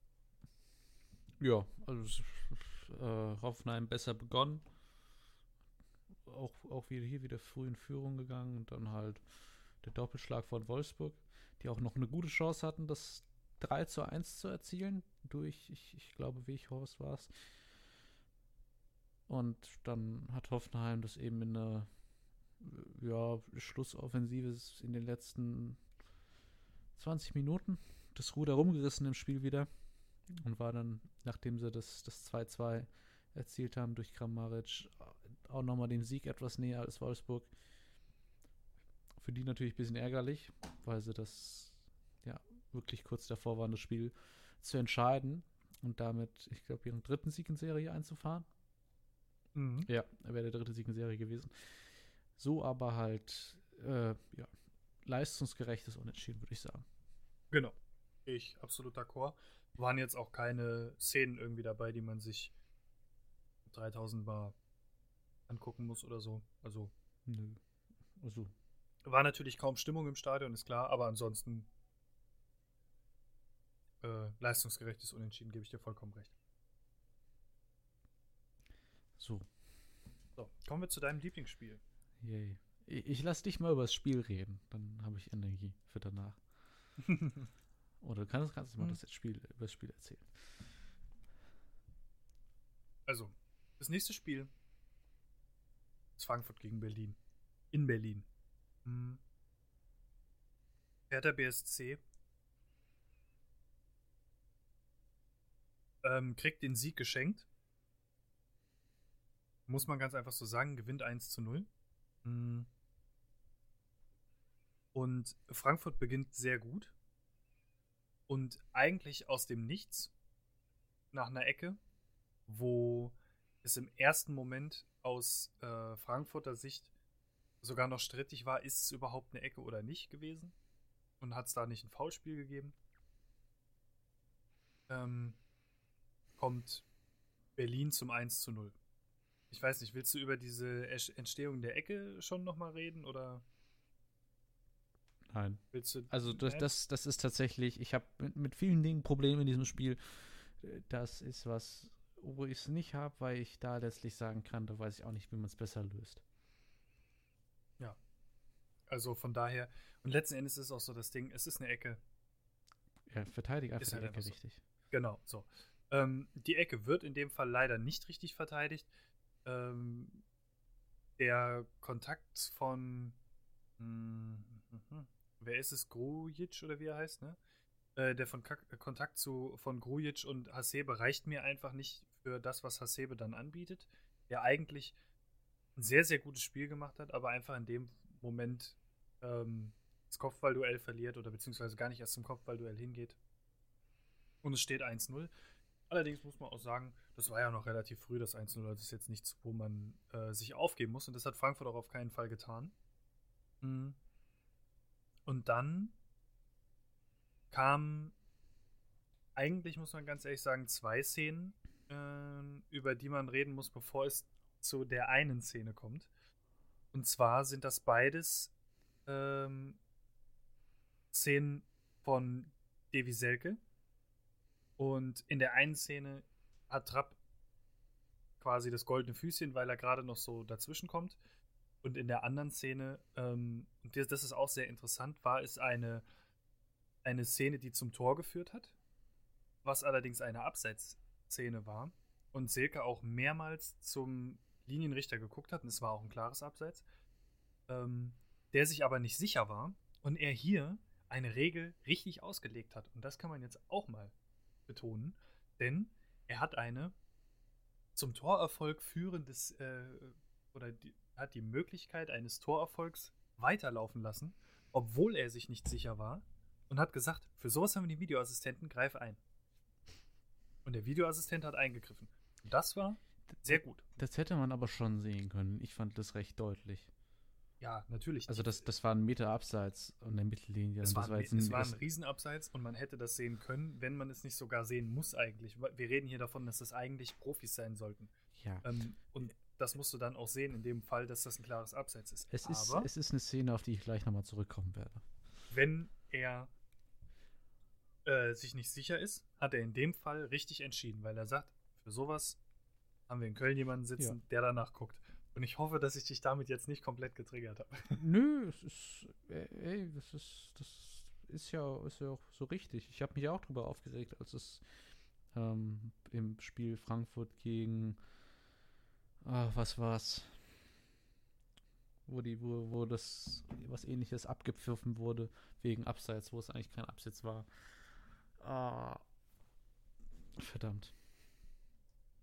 Ja, also äh, Hoffenheim besser begonnen. Auch, auch wieder hier wieder früh in Führung gegangen und dann halt der Doppelschlag von Wolfsburg, die auch noch eine gute Chance hatten, das 3 zu 1 zu erzielen. Durch, ich, ich glaube, Weghorst war es. Und dann hat Hoffenheim das eben in einer ja, Schlussoffensive in den letzten 20 Minuten das Ruder rumgerissen im Spiel wieder und war dann, nachdem sie das 2-2 erzielt haben durch Kramaric, auch nochmal dem Sieg etwas näher als Wolfsburg. Für die natürlich ein bisschen ärgerlich, weil sie das wirklich kurz davor waren, das Spiel zu entscheiden und damit, ich glaube, ihren dritten Sieg in Serie einzufahren. Mhm. Ja, wäre der dritte Sieg in Serie gewesen. So aber halt, äh, ja, leistungsgerechtes Unentschieden, würde ich sagen. Genau. Ich absolut d'accord. Waren jetzt auch keine Szenen irgendwie dabei, die man sich 3000 Mal angucken muss oder so. Also. Nö. Also. War natürlich kaum Stimmung im Stadion, ist klar, aber ansonsten äh, leistungsgerechtes Unentschieden, gebe ich dir vollkommen recht. So. So, kommen wir zu deinem Lieblingsspiel. Yay. Ich lass dich mal über das Spiel reden, dann habe ich Energie für danach. *laughs* Oder du kannst, kannst du mal hm. das Spiel, über das Spiel erzählen. Also, das nächste Spiel ist Frankfurt gegen Berlin. In Berlin. Hm. Hertha BSC ähm, kriegt den Sieg geschenkt. Muss man ganz einfach so sagen, gewinnt 1 zu 0. Hm. Und Frankfurt beginnt sehr gut. Und eigentlich aus dem Nichts, nach einer Ecke, wo es im ersten Moment aus äh, Frankfurter Sicht sogar noch strittig war, ist es überhaupt eine Ecke oder nicht gewesen? Und hat es da nicht ein Foulspiel gegeben? Ähm, kommt Berlin zum 1 zu 0. Ich weiß nicht, willst du über diese Entstehung der Ecke schon nochmal reden oder? Nein. also das, das, das ist tatsächlich, ich habe mit, mit, vielen Dingen Probleme in diesem Spiel. Das ist was, wo ich es nicht habe, weil ich da letztlich sagen kann, da weiß ich auch nicht, wie man es besser löst. Ja. Also von daher, und letzten Endes ist es auch so das Ding, es ist eine Ecke. Ja, verteidige einfach halt die Ecke so. richtig. Genau, so. Ähm, die Ecke wird in dem Fall leider nicht richtig verteidigt. Ähm, der Kontakt von mh, hm, *laughs* wer ist es, Grujic oder wie er heißt, ne? Äh, der von K Kontakt zu von Grujic und Hasebe reicht mir einfach nicht für das, was Hasebe dann anbietet. Der eigentlich ein sehr, sehr gutes Spiel gemacht hat, aber einfach in dem Moment ähm, das Kopfballduell verliert oder beziehungsweise gar nicht erst zum Kopfballduell hingeht. Und es steht 1-0. Allerdings muss man auch sagen, das war ja noch relativ früh, das 1-0. Also das ist jetzt nichts, wo man äh, sich aufgeben muss. Und das hat Frankfurt auch auf keinen Fall getan. Mhm. Und dann kam eigentlich, muss man ganz ehrlich sagen, zwei Szenen, äh, über die man reden muss, bevor es zu der einen Szene kommt. Und zwar sind das beides ähm, Szenen von Devi Selke. Und in der einen Szene hat Trapp quasi das goldene Füßchen, weil er gerade noch so dazwischen kommt. Und in der anderen Szene, ähm, und das ist auch sehr interessant, war es eine, eine Szene, die zum Tor geführt hat, was allerdings eine Abseitsszene war. Und Silke auch mehrmals zum Linienrichter geguckt hat, und es war auch ein klares Abseits, ähm, der sich aber nicht sicher war und er hier eine Regel richtig ausgelegt hat. Und das kann man jetzt auch mal betonen, denn er hat eine zum Torerfolg führendes äh, oder die, hat die Möglichkeit eines Torerfolgs weiterlaufen lassen, obwohl er sich nicht sicher war und hat gesagt, für sowas haben wir die Videoassistenten, greife ein. Und der Videoassistent hat eingegriffen. Und das war sehr gut. Das hätte man aber schon sehen können. Ich fand das recht deutlich. Ja, natürlich. Also das, das war ein Meter abseits und der Mittellinie. Es war, das war, jetzt es war ein Riesenabseits und man hätte das sehen können, wenn man es nicht sogar sehen muss eigentlich. Wir reden hier davon, dass das eigentlich Profis sein sollten. Ja. Ähm, und das musst du dann auch sehen, in dem Fall, dass das ein klares Abseits ist. Es, ist, Aber es ist eine Szene, auf die ich gleich nochmal zurückkommen werde. wenn er äh, sich nicht sicher ist, hat er in dem Fall richtig entschieden, weil er sagt, für sowas haben wir in Köln jemanden sitzen, der danach guckt. Und ich hoffe, dass ich dich damit jetzt nicht komplett getriggert habe. *laughs* Nö, es ist, ey, das ist, das ist ja, ist ja auch so richtig. Ich habe mich auch drüber aufgeregt, als es ähm, im Spiel Frankfurt gegen, ah, was war's? Wo die, wo, wo das was ähnliches abgepfiffen wurde wegen Abseits, wo es eigentlich kein Abseits war. Ah, verdammt.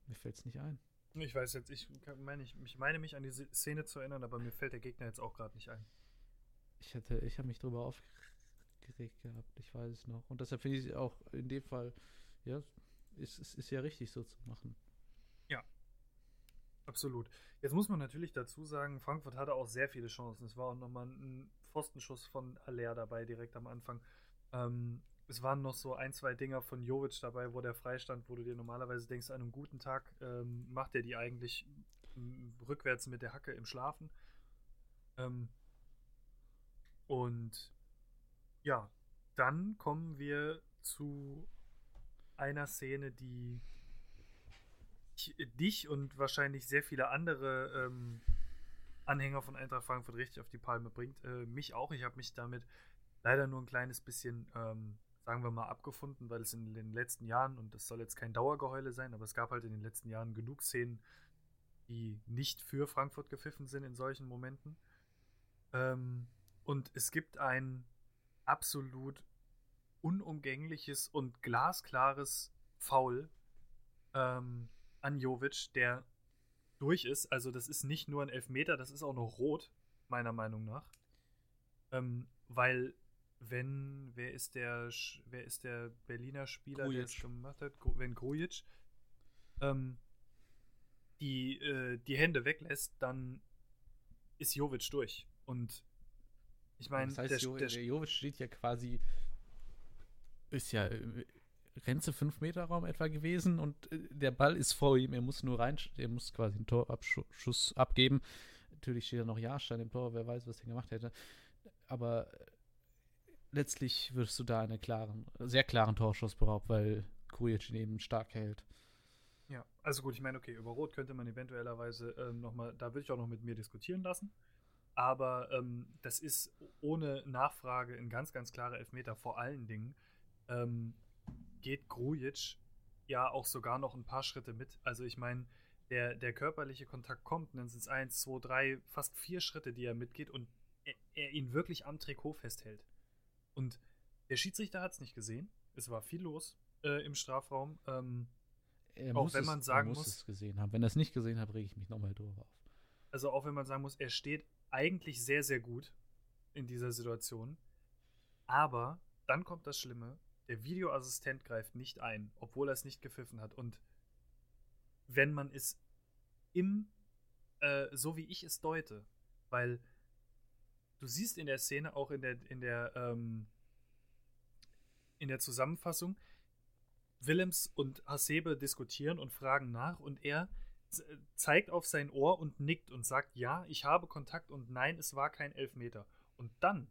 Mir fällt's nicht ein. Ich weiß jetzt, ich meine, ich, ich meine mich an die Szene zu erinnern, aber mir fällt der Gegner jetzt auch gerade nicht ein. Ich hätte, ich habe mich drüber aufgeregt gehabt, ich weiß es noch. Und deshalb finde ich es auch in dem Fall, ja, ist, ist, ist ja richtig so zu machen. Absolut. Jetzt muss man natürlich dazu sagen, Frankfurt hatte auch sehr viele Chancen. Es war auch nochmal ein Pfostenschuss von Aller dabei, direkt am Anfang. Ähm, es waren noch so ein, zwei Dinger von Jovic dabei, wo der Freistand, wo du dir normalerweise denkst, an einem guten Tag ähm, macht er die eigentlich rückwärts mit der Hacke im Schlafen. Ähm, und ja, dann kommen wir zu einer Szene, die ich- dich und wahrscheinlich sehr viele andere ähm, Anhänger von Eintracht Frankfurt richtig auf die Palme bringt. Äh, mich auch. Ich habe mich damit leider nur ein kleines bisschen, ähm, sagen wir mal, abgefunden, weil es in den letzten Jahren, und das soll jetzt kein Dauergeheule sein, aber es gab halt in den letzten Jahren genug Szenen, die nicht für Frankfurt gepfiffen sind in solchen Momenten. Ähm, und es gibt ein absolut unumgängliches und glasklares Foul ähm, an Jovic, der durch ist. Also das ist nicht nur ein Elfmeter, das ist auch noch rot, meiner Meinung nach. Ähm, weil wenn, wer ist der, wer ist der Berliner Spieler, der es Grujic. gemacht hat? Wenn Grujic ähm, die, äh, die Hände weglässt, dann ist Jovic durch. Und ich meine, das heißt, der, jo der, Jovic steht ja quasi, ist ja äh, Grenze 5 Meter Raum etwa gewesen und äh, der Ball ist vor ihm, er muss nur rein, er muss quasi einen Torabschuss abgeben. Natürlich steht da noch Jahrstein im Tor, wer weiß, was er gemacht hätte. Aber äh, letztlich wirst du da einen klaren, sehr klaren Torschuss beraubt, weil Grujic ihn eben stark hält. Ja, also gut, ich meine, okay, über Rot könnte man eventuellerweise ähm, nochmal, da würde ich auch noch mit mir diskutieren lassen. Aber ähm, das ist ohne Nachfrage ein ganz, ganz klarer Elfmeter. Vor allen Dingen ähm, geht Grujic ja auch sogar noch ein paar Schritte mit. Also ich meine, der, der körperliche Kontakt kommt, dann sind es eins, zwei, drei, fast vier Schritte, die er mitgeht und er, er ihn wirklich am Trikot festhält. Und der Schiedsrichter hat es nicht gesehen. Es war viel los äh, im Strafraum. Ähm, Er Auch muss wenn es, man sagen er muss, muss- es gesehen haben. Wenn er es nicht gesehen hat, rege ich mich nochmal drüber auf. Also auch wenn man sagen muss, er steht eigentlich sehr, sehr gut in dieser Situation. Aber dann kommt das Schlimme, der Videoassistent greift nicht ein, obwohl er es nicht gepfiffen hat. Und wenn man es im, äh, so wie ich es deute, weil du siehst in der Szene, auch in der, in der, ähm, in der Zusammenfassung, Willems und Hasebe diskutieren und fragen nach und er zeigt auf sein Ohr und nickt und sagt, ja, ich habe Kontakt und nein, es war kein Elfmeter. Und dann,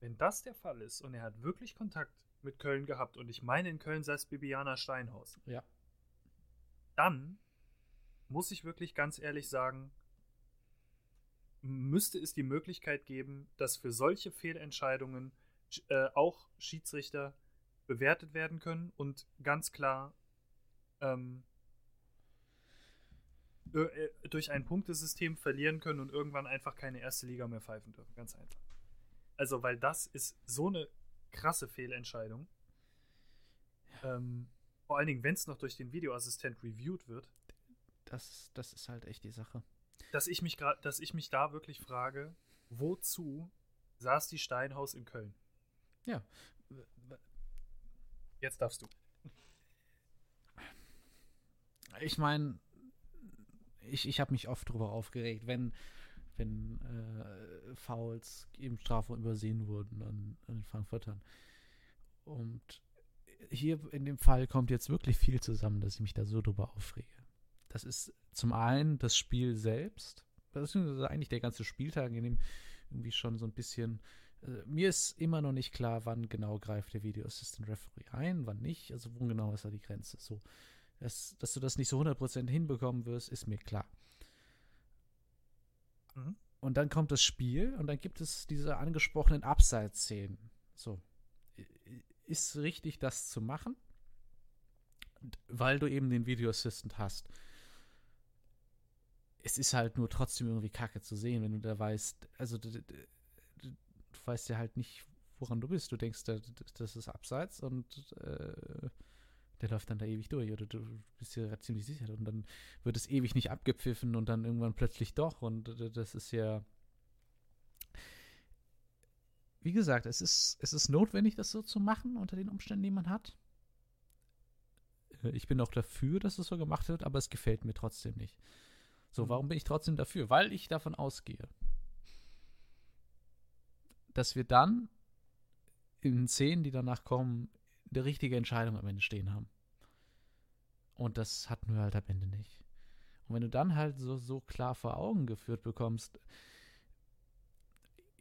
wenn das der Fall ist und er hat wirklich Kontakt mit Köln gehabt und ich meine, in Köln saß Bibiana Steinhaus. Ja. Dann muss ich wirklich ganz ehrlich sagen, müsste es die Möglichkeit geben, dass für solche Fehlentscheidungen äh, auch Schiedsrichter bewertet werden können und ganz klar ähm, äh, durch ein Punktesystem verlieren können und irgendwann einfach keine erste Liga mehr pfeifen dürfen. Ganz einfach. Also, weil das ist so eine krasse Fehlentscheidung. Ähm, vor allen Dingen, wenn es noch durch den Videoassistent reviewed wird. Das, das ist halt echt die Sache. Dass ich mich gerade, dass ich mich da wirklich frage, wozu saß die Steinhaus in Köln? Ja. Jetzt darfst du. Ich meine, ich, ich habe mich oft darüber aufgeregt, wenn, wenn äh, Fouls im Strafraum übersehen wurden an, an den Frankfurtern. Und hier in dem Fall kommt jetzt wirklich viel zusammen, dass ich mich da so drüber aufrege. Das ist zum einen das Spiel selbst, das ist eigentlich der ganze Spieltag, in dem irgendwie schon so ein bisschen. Äh, mir ist immer noch nicht klar, wann genau greift der Video Assistant Referee ein, wann nicht. Also, wo genau ist da die Grenze? So, dass, dass du das nicht so 100% hinbekommen wirst, ist mir klar. Mhm. Und dann kommt das Spiel und dann gibt es diese angesprochenen Abseits-Szenen. So. Ist richtig, das zu machen? Weil du eben den Video Assistant hast. Es ist halt nur trotzdem irgendwie kacke zu sehen, wenn du da weißt, also du, du, du weißt ja halt nicht, woran du bist. Du denkst, das ist Abseits und äh, der läuft dann da ewig durch oder du bist dir ziemlich sicher und dann wird es ewig nicht abgepfiffen und dann irgendwann plötzlich doch und das ist ja wie gesagt, es ist, es ist notwendig, das so zu machen unter den Umständen, die man hat. Äh, ich bin auch dafür, dass es so gemacht wird, aber es gefällt mir trotzdem nicht. So, mhm. warum bin ich trotzdem dafür? Weil ich davon ausgehe, dass wir dann in Szenen, die danach kommen, eine richtige Entscheidung am Ende stehen haben. Und das hatten wir halt am Ende nicht. Und wenn du dann halt so, so klar vor Augen geführt bekommst,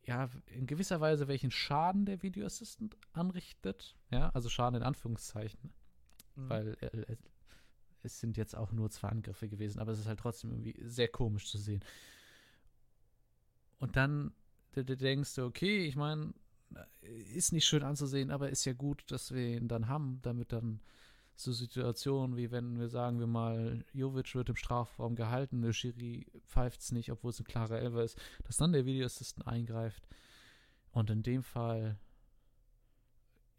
ja, in gewisser Weise, welchen Schaden der Video Assistant anrichtet, ja, also Schaden in Anführungszeichen, mhm. weil äh, es sind jetzt auch nur zwei Angriffe gewesen, aber es ist halt trotzdem irgendwie sehr komisch zu sehen. Und dann denkst du, okay, ich meine, ist nicht schön anzusehen, aber ist ja gut, dass wir ihn dann haben, damit dann so Situationen wie wenn wir sagen wir mal, Jovic wird im Strafraum gehalten, der Schiri pfeift es nicht, obwohl es ein klarer Elfer ist, dass dann der Videoassistent eingreift. Und in dem Fall,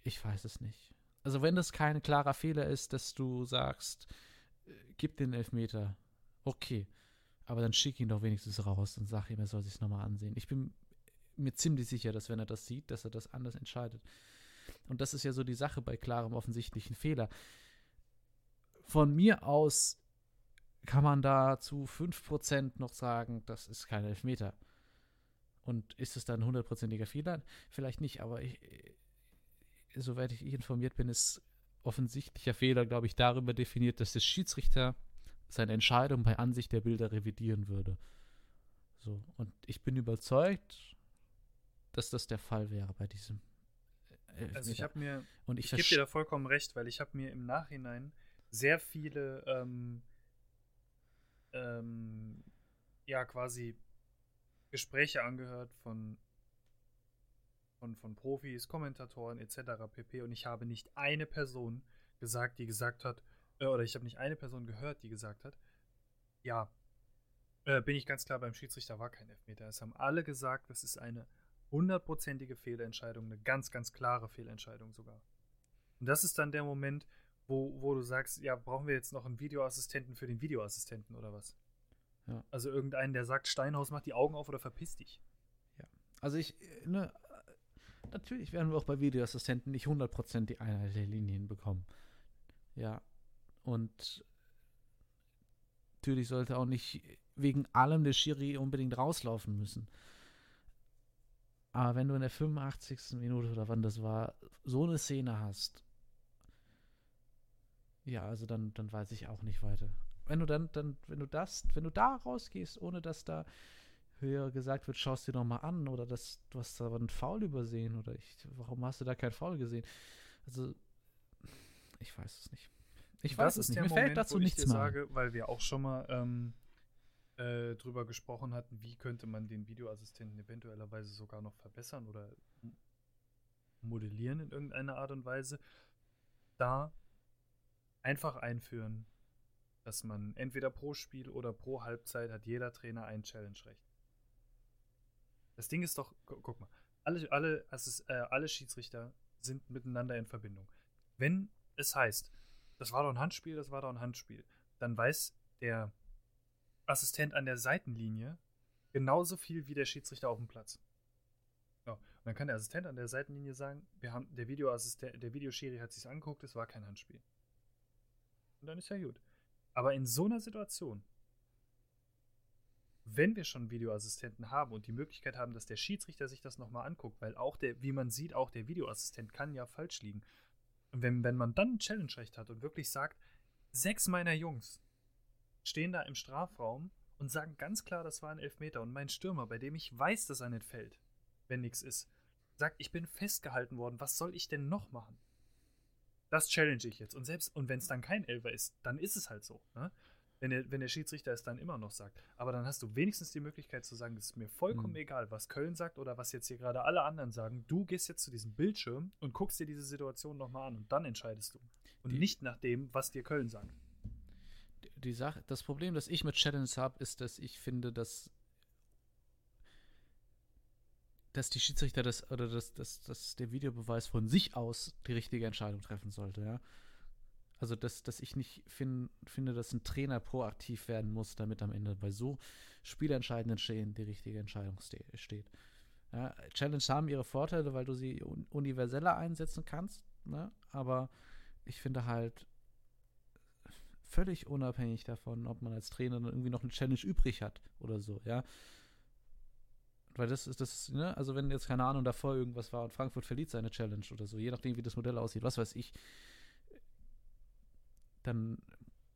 ich weiß es nicht. Also wenn das kein klarer Fehler ist, dass du sagst, gib den Elfmeter, okay. Aber dann schick ihn doch wenigstens raus und sag ihm, er soll sich nochmal ansehen. Ich bin mir ziemlich sicher, dass wenn er das sieht, dass er das anders entscheidet. Und das ist ja so die Sache bei klarem offensichtlichen Fehler. Von mir aus kann man da zu 5% noch sagen, das ist kein Elfmeter. Und ist es dann ein hundertprozentiger Fehler? Vielleicht nicht, aber ich, soweit ich informiert bin, ist offensichtlicher Fehler, glaube ich, darüber definiert, dass der Schiedsrichter seine Entscheidung bei Ansicht der Bilder revidieren würde. So, und ich bin überzeugt, dass das der Fall wäre bei diesem. Elfmeter. Also ich habe mir, und ich, ich gebe dir da vollkommen recht, weil ich habe mir im Nachhinein sehr viele, ähm, ähm, ja quasi Gespräche angehört von von, von Profis, Kommentatoren etc. pp. Und ich habe nicht eine Person gesagt, die gesagt hat, äh, oder ich habe nicht eine Person gehört, die gesagt hat, ja, äh, bin ich ganz klar beim Schiedsrichter war kein Elfmeter. Es haben alle gesagt, das ist eine hundertprozentige Fehlentscheidung, eine ganz, ganz klare Fehlentscheidung sogar. Und das ist dann der Moment, wo, wo du sagst, ja, brauchen wir jetzt noch einen Videoassistenten für den Videoassistenten oder was? Ja. Also irgendeinen, der sagt, Steinhaus macht die Augen auf oder verpiss dich. Ja. Also ich, ne, natürlich werden wir auch bei Videoassistenten nicht 100% die Einheit der Linien bekommen. Ja. Und natürlich sollte auch nicht wegen allem der Schiri unbedingt rauslaufen müssen. Aber wenn du in der 85. Minute oder wann das war, so eine Szene hast, Ja, also dann, dann weiß ich auch nicht weiter. Wenn du dann, dann, wenn du das, wenn du da rausgehst, ohne dass da höher gesagt wird, schaust dir doch mal an oder dass du hast da einen Foul übersehen oder ich, warum hast du da kein Foul gesehen? Also, ich weiß es nicht. Ich weiß es nicht. Mir Moment, fällt dazu nichts mehr. sage, weil wir auch schon mal ähm, äh, drüber gesprochen hatten, wie könnte man den Videoassistenten eventuellerweise sogar noch verbessern oder modellieren in irgendeiner Art und Weise. Da einfach einführen, dass man entweder pro Spiel oder pro Halbzeit hat jeder Trainer ein Challenge-Recht. Das Ding ist doch, gu guck mal, alle, alle, also äh, alle Schiedsrichter sind miteinander in Verbindung. Wenn es heißt, das war doch ein Handspiel, das war doch ein Handspiel, dann weiß der Assistent an der Seitenlinie genauso viel wie der Schiedsrichter auf dem Platz. Ja, und dann kann der Assistent an der Seitenlinie sagen, wir haben, der Videoassistent, der Videoschiri hat sich angeguckt, es war kein Handspiel. Und dann ist ja gut. Aber in so einer Situation, wenn wir schon Videoassistenten haben und die Möglichkeit haben, dass der Schiedsrichter sich das nochmal anguckt, weil auch der, wie man sieht, auch der Videoassistent kann ja falsch liegen. Und wenn, wenn man dann ein Challenge-Recht hat und wirklich sagt, sechs meiner Jungs stehen da im Strafraum und sagen ganz klar, das war ein Elfmeter und mein Stürmer, bei dem ich weiß, dass er nicht fällt, wenn nichts ist, sagt, ich bin festgehalten worden, was soll ich denn noch machen? Das challenge ich jetzt. Und selbst, und wenn es dann kein Elfer ist, dann ist es halt so. Ne? Wenn der, wenn der Schiedsrichter es dann immer noch sagt. Aber dann hast du wenigstens die Möglichkeit zu sagen, es ist mir vollkommen mhm. egal, was Köln sagt oder was jetzt hier gerade alle anderen sagen. Du gehst jetzt zu diesem Bildschirm und guckst dir diese Situation nochmal an und dann entscheidest du. Und die, nicht nach dem, was dir Köln sagt. Die Sache, das Problem, das ich mit Challenge habe, ist, dass ich finde, dass dass die Schiedsrichter das oder dass, dass, dass der Videobeweis von sich aus die richtige Entscheidung treffen sollte, ja. Also, dass, dass ich nicht fin finde, dass ein Trainer proaktiv werden muss, damit am Ende bei so spielentscheidenden Stehen die richtige Entscheidung ste steht. Ja, Challenge haben ihre Vorteile, weil du sie un universeller einsetzen kannst, ne? aber ich finde halt völlig unabhängig davon, ob man als Trainer dann irgendwie noch eine Challenge übrig hat oder so, ja. Weil das ist das, ne, also wenn jetzt keine Ahnung davor irgendwas war und Frankfurt verliert seine Challenge oder so, je nachdem wie das Modell aussieht, was weiß ich, dann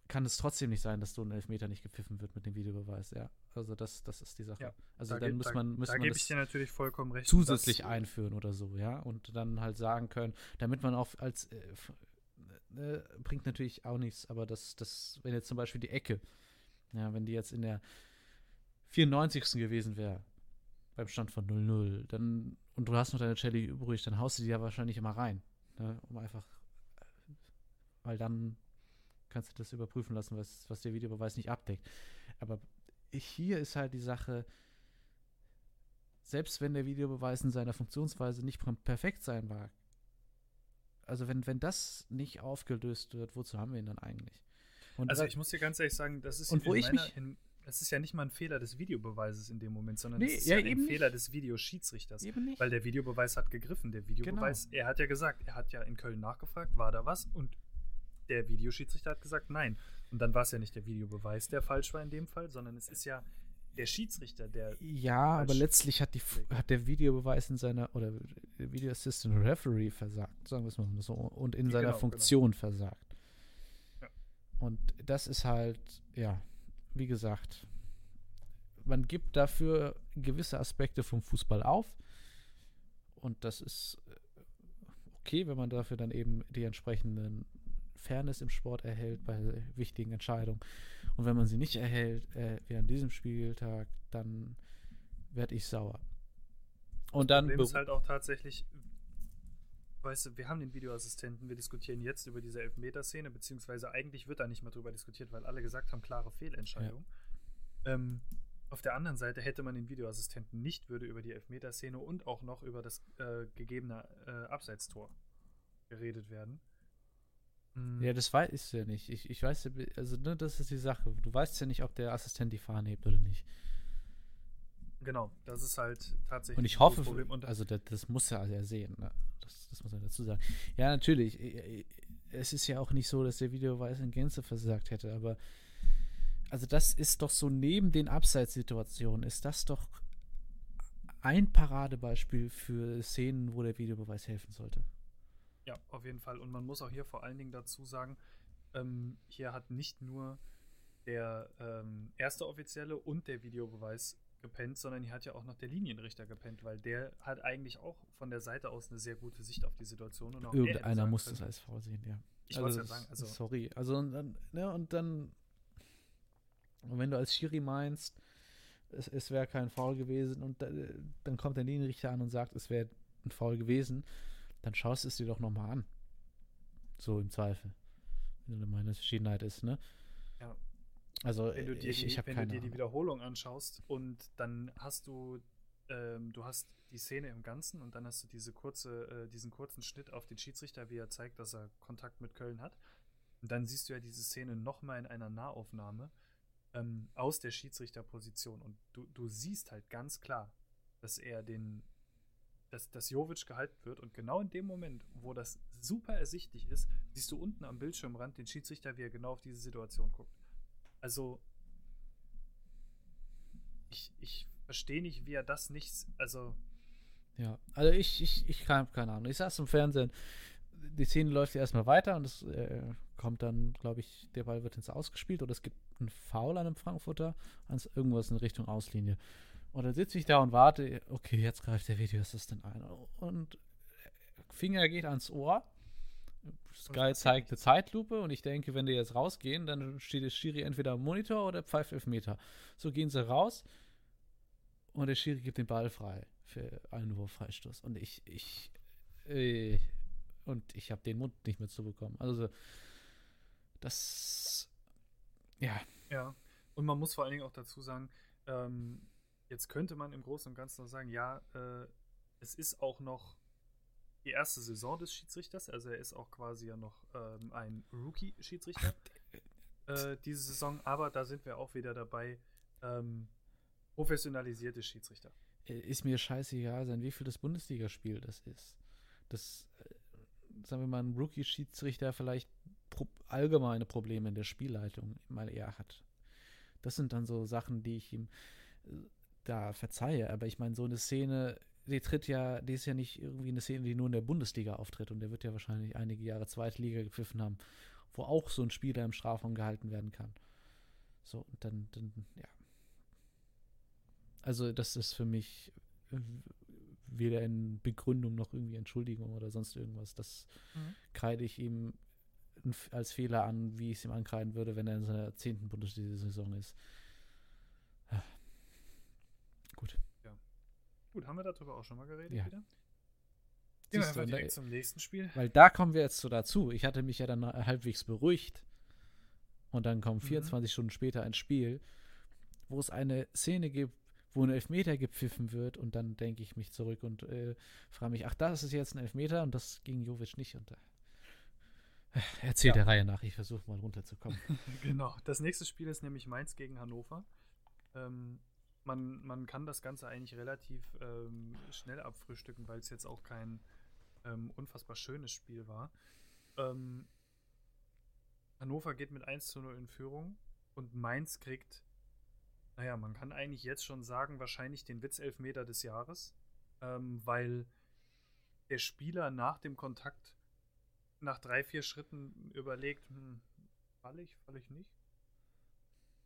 kann es trotzdem nicht sein, dass so ein Elfmeter nicht gepfiffen wird mit dem Videobeweis, ja. Also das, das ist die Sache. Ja, also da dann muss man, muss da man das natürlich vollkommen recht, zusätzlich das, einführen oder so, ja. Und dann halt sagen können, damit man auch als äh, äh, bringt natürlich auch nichts, aber das, das, wenn jetzt zum Beispiel die Ecke, ja, wenn die jetzt in der 94. gewesen wäre, beim Stand von 0-0, dann, und du hast noch deine Jelly übrig, dann haust du die ja wahrscheinlich immer rein, ne, um einfach, weil dann kannst du das überprüfen lassen, was, was der Videobeweis nicht abdeckt. Aber hier ist halt die Sache, selbst wenn der Videobeweis in seiner Funktionsweise nicht perfekt sein mag, also wenn, wenn das nicht aufgelöst wird, wozu haben wir ihn dann eigentlich? Und also ich muss dir ganz ehrlich sagen, das ist, ich mich, in, das ist ja nicht mal ein Fehler des Videobeweises in dem Moment, sondern nee, das ist ja, ja ein Fehler des Videoschiedsrichters. Weil der Videobeweis hat gegriffen. Der Videobeweis, genau. er hat ja gesagt, er hat ja in Köln nachgefragt, war da was? Und der Videoschiedsrichter hat gesagt nein. Und dann war es ja nicht der Videobeweis, der falsch war in dem Fall, sondern es ist ja der Schiedsrichter, der. Ja, aber letztlich hat, die, hat der Videobeweis in seiner, oder Video Assistant Referee versagt, sagen wir es mal so, und in seiner genau, Funktion genau. versagt. Ja. Und das ist halt, ja, wie gesagt, man gibt dafür gewisse Aspekte vom Fußball auf. Und das ist okay, wenn man dafür dann eben die entsprechenden Fairness im Sport erhält bei wichtigen Entscheidungen. Und wenn man sie nicht erhält, äh, wie an diesem Spieltag, dann werde ich sauer. Und das dann. Problem ist halt auch tatsächlich, weißt du, wir haben den Videoassistenten, wir diskutieren jetzt über diese Elfmeterszene, beziehungsweise eigentlich wird da nicht mehr drüber diskutiert, weil alle gesagt haben, klare Fehlentscheidung. Ja. Ähm, auf der anderen Seite hätte man den Videoassistenten nicht, würde über die Elfmeterszene und auch noch über das äh, gegebene äh, Abseitstor geredet werden. Mhm. Ja, das weiß ich ja nicht. Ich, ich weiß, also ne, das ist die Sache. Du weißt ja nicht, ob der Assistent die Fahne hebt oder nicht. Genau, das ist halt tatsächlich. Und ich hoffe, also das, das, muss er ja sehen. Ne? Das, das, muss man dazu sagen. Ja, natürlich. Es ist ja auch nicht so, dass der Videoweis in Gänze versagt hätte, aber also das ist doch so neben den Abseitssituationen, ist das doch ein Paradebeispiel für Szenen, wo der Videobeweis helfen sollte. Ja, auf jeden Fall. Und man muss auch hier vor allen Dingen dazu sagen, ähm, hier hat nicht nur der ähm, erste Offizielle und der Videobeweis gepennt, sondern hier hat ja auch noch der Linienrichter gepennt, weil der hat eigentlich auch von der Seite aus eine sehr gute Sicht auf die Situation. Und auch Irgendeiner muss das als V sehen, ja. Ich also, wollte ja sagen, also. Sorry. Also, und dann, ne, und dann, wenn du als Schiri meinst, es, es wäre kein Foul gewesen und da, dann kommt der Linienrichter an und sagt, es wäre ein Foul gewesen, dann schaust du es dir doch nochmal an. So im Zweifel. Wenn du meine Verschiedenheit ist, ne? Ja. Also, wenn du dir, ich, ich die, wenn du dir die Wiederholung anschaust und dann hast du, ähm, du hast die Szene im Ganzen und dann hast du diese kurze, äh, diesen kurzen Schnitt auf den Schiedsrichter, wie er zeigt, dass er Kontakt mit Köln hat. Und dann siehst du ja diese Szene nochmal in einer Nahaufnahme ähm, aus der Schiedsrichterposition. Und du, du siehst halt ganz klar, dass er den, dass, dass Jovic gehalten wird. Und genau in dem Moment, wo das super ersichtlich ist, siehst du unten am Bildschirmrand den Schiedsrichter, wie er genau auf diese Situation guckt. Also, ich, ich verstehe nicht, wie er das nicht, also. Ja, also ich, ich, ich kann, keine Ahnung. Ich saß im Fernsehen, die Szene läuft ja erstmal weiter und es äh, kommt dann, glaube ich, der Ball wird ins Ausgespielt oder es gibt einen Foul an einem Frankfurter, ans irgendwas in Richtung Auslinie. Und dann sitze ich da und warte, okay, jetzt greift der Videoassistent ein. Und Finger geht ans Ohr. Sky zeigt eine Zeitlupe und ich denke, wenn die jetzt rausgehen, dann steht der Schiri entweder am Monitor oder pfeift Elfmeter. So gehen sie raus und der Schiri gibt den Ball frei für einen Wurf-Freistoß. Und ich, ich, äh, und ich habe den Mund nicht mehr zu bekommen. Also, das, ja. Ja, und man muss vor allen Dingen auch dazu sagen, ähm, jetzt könnte man im Großen und Ganzen noch sagen, ja, äh, es ist auch noch die erste Saison des Schiedsrichters, also er ist auch quasi ja noch ähm, ein Rookie-Schiedsrichter äh, diese Saison, aber da sind wir auch wieder dabei, ähm, professionalisierte Schiedsrichter. Äh, ist mir scheißegal sein, wie viel das Bundesligaspiel das ist. Das, äh, sagen wir mal, ein Rookie-Schiedsrichter vielleicht pro allgemeine Probleme in der Spielleitung mal eher hat. Das sind dann so Sachen, die ich ihm äh, da verzeihe. Aber ich meine, so eine Szene die tritt ja, die ist ja nicht irgendwie eine Szene, die nur in der Bundesliga auftritt und der wird ja wahrscheinlich einige Jahre zweite Liga gepfiffen haben, wo auch so ein Spieler im Strafraum gehalten werden kann. So, und dann, dann, ja. Also, das ist für mich weder in Begründung noch irgendwie Entschuldigung oder sonst irgendwas. Das mhm. kreide ich ihm als Fehler an, wie ich es ihm ankreiden würde, wenn er in seiner zehnten Bundesliga-Saison ist. Gut. Gut, haben wir darüber auch schon mal geredet ja. wieder? Gehen wir einfach direkt zum nächsten Spiel. Weil da kommen wir jetzt so dazu. Ich hatte mich ja dann halbwegs beruhigt. Und dann kommen 24 mhm. Stunden später ein Spiel, wo es eine Szene gibt, wo ein Elfmeter gepfiffen wird. Und dann denke ich mich zurück und äh, frage mich, ach, das ist jetzt ein Elfmeter und das ging Jovic nicht. Und äh, *sighs* erzähl ja. der Reihe nach, ich versuche mal runterzukommen. *laughs* genau. Das nächste Spiel ist nämlich Mainz gegen Hannover. Ähm, man, man kann das Ganze eigentlich relativ ähm, schnell abfrühstücken, weil es jetzt auch kein ähm, unfassbar schönes Spiel war. Ähm, Hannover geht mit 1 zu 0 in Führung und Mainz kriegt, naja, man kann eigentlich jetzt schon sagen, wahrscheinlich den Witzelfmeter des Jahres, ähm, weil der Spieler nach dem Kontakt nach drei, vier Schritten überlegt, hm, falle ich, falle ich nicht?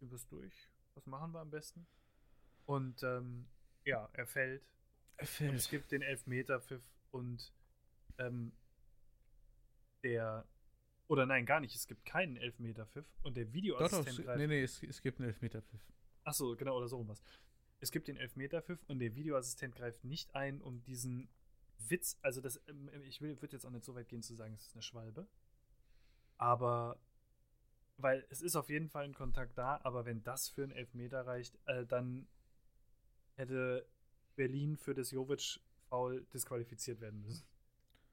Übers durch? Was machen wir am besten? Und ähm, ja, er fällt. Er fällt. Und es gibt den Elfmeter-Pfiff und ähm, der. Oder nein, gar nicht. Es gibt keinen Elfmeter-Pfiff und der Videoassistent doch, doch, greift. Nee, nee, es, es gibt einen Elfmeter-Pfiff. Achso, genau, oder so was. Es gibt den Elfmeter-Pfiff und der Videoassistent greift nicht ein, um diesen Witz, also das, ähm, ich würde jetzt auch nicht so weit gehen zu sagen, es ist eine Schwalbe. Aber, weil es ist auf jeden Fall ein Kontakt da, aber wenn das für einen Elfmeter reicht, äh, dann hätte Berlin für das Jovic-Foul disqualifiziert werden müssen.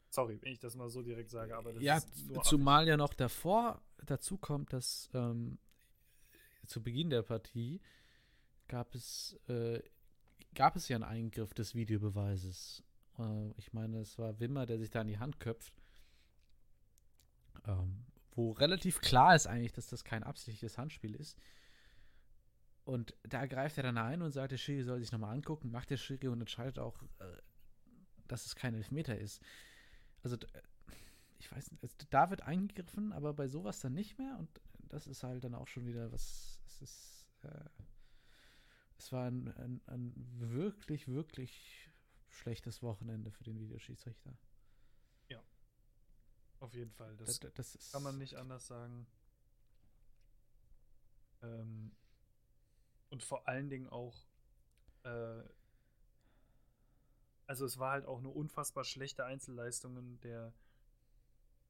Sorry, wenn ich das mal so direkt sage, aber das ja, zumal abhängig. ja noch davor dazu kommt, dass ähm, zu Beginn der Partie gab es äh, gab es ja einen Eingriff des Videobeweises. Äh, ich meine, es war Wimmer, der sich da in die Hand köpft. Ähm, wo relativ klar ist eigentlich, dass das kein absichtliches Handspiel ist. Und da greift er dann ein und sagt, der Schiri soll sich nochmal angucken, macht der Schiri und entscheidet auch, äh, dass es kein Elfmeter ist. Also, ich weiß nicht, da wird eingegriffen, aber bei sowas dann nicht mehr und das ist halt dann auch schon wieder was, es ist, äh, es war ein, ein, ein, wirklich, wirklich schlechtes Wochenende für den Videoschiedsrichter. Ja. Auf jeden Fall. Das, das, das kann man nicht anders sagen. Ähm, und vor allen Dingen auch, äh, also es war halt auch eine unfassbar schlechte Einzelleistungen der,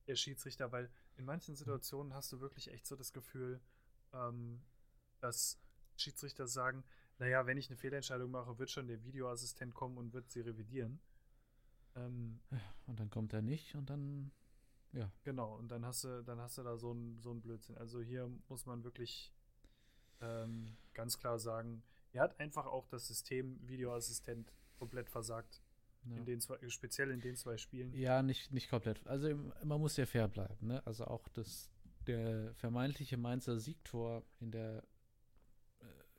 der Schiedsrichter, weil in manchen Situationen hast du wirklich echt so das Gefühl, ähm, dass Schiedsrichter sagen, naja, wenn ich eine Fehlentscheidung mache, wird schon der Videoassistent kommen und wird sie revidieren. Ähm, und dann kommt er nicht und dann, ja. Genau, und dann hast du, dann hast du da so einen so Blödsinn. Also hier muss man wirklich ähm, ganz klar sagen, er hat einfach auch das System Videoassistent komplett versagt. Ja. In den zwei, speziell in den zwei Spielen. Ja, nicht, nicht komplett. Also man muss ja fair bleiben, ne? Also auch das, der vermeintliche Mainzer Siegtor in der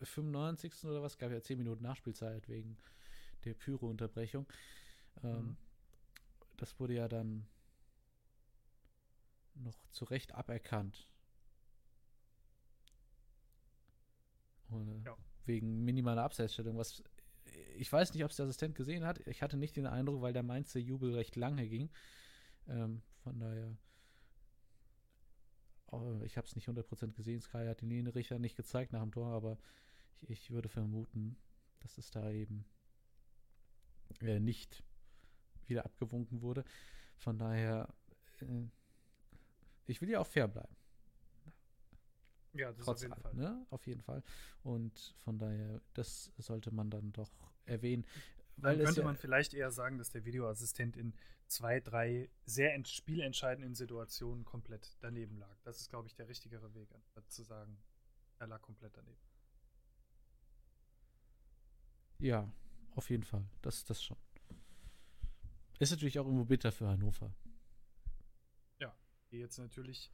äh, 95. oder was, gab ja 10 Minuten Nachspielzeit wegen der Pyro-Unterbrechung. Ähm, mhm. Das wurde ja dann noch zu Recht aberkannt. Ja. Wegen minimaler Abseitsstellung, was ich weiß nicht, ob es der Assistent gesehen hat. Ich hatte nicht den Eindruck, weil der Mainzer Jubel recht lange ging. Ähm, von daher, oh, ich habe es nicht 100% gesehen. Sky hat den Linienrichter nicht gezeigt nach dem Tor, aber ich, ich würde vermuten, dass es da eben äh, nicht wieder abgewunken wurde. Von daher, äh, ich will ja auch fair bleiben. Ja, das Trotz auf jeden Fall. Ne? Auf jeden Fall. Und von daher, das sollte man dann doch erwähnen. Weil dann könnte ja, man vielleicht eher sagen, dass der Videoassistent in zwei, drei sehr spielentscheidenden Situationen komplett daneben lag. Das ist, glaube ich, der richtigere Weg, zu sagen, er lag komplett daneben. Ja, auf jeden Fall. Das, das schon. Ist natürlich auch irgendwo bitter für Hannover. Ja, die jetzt natürlich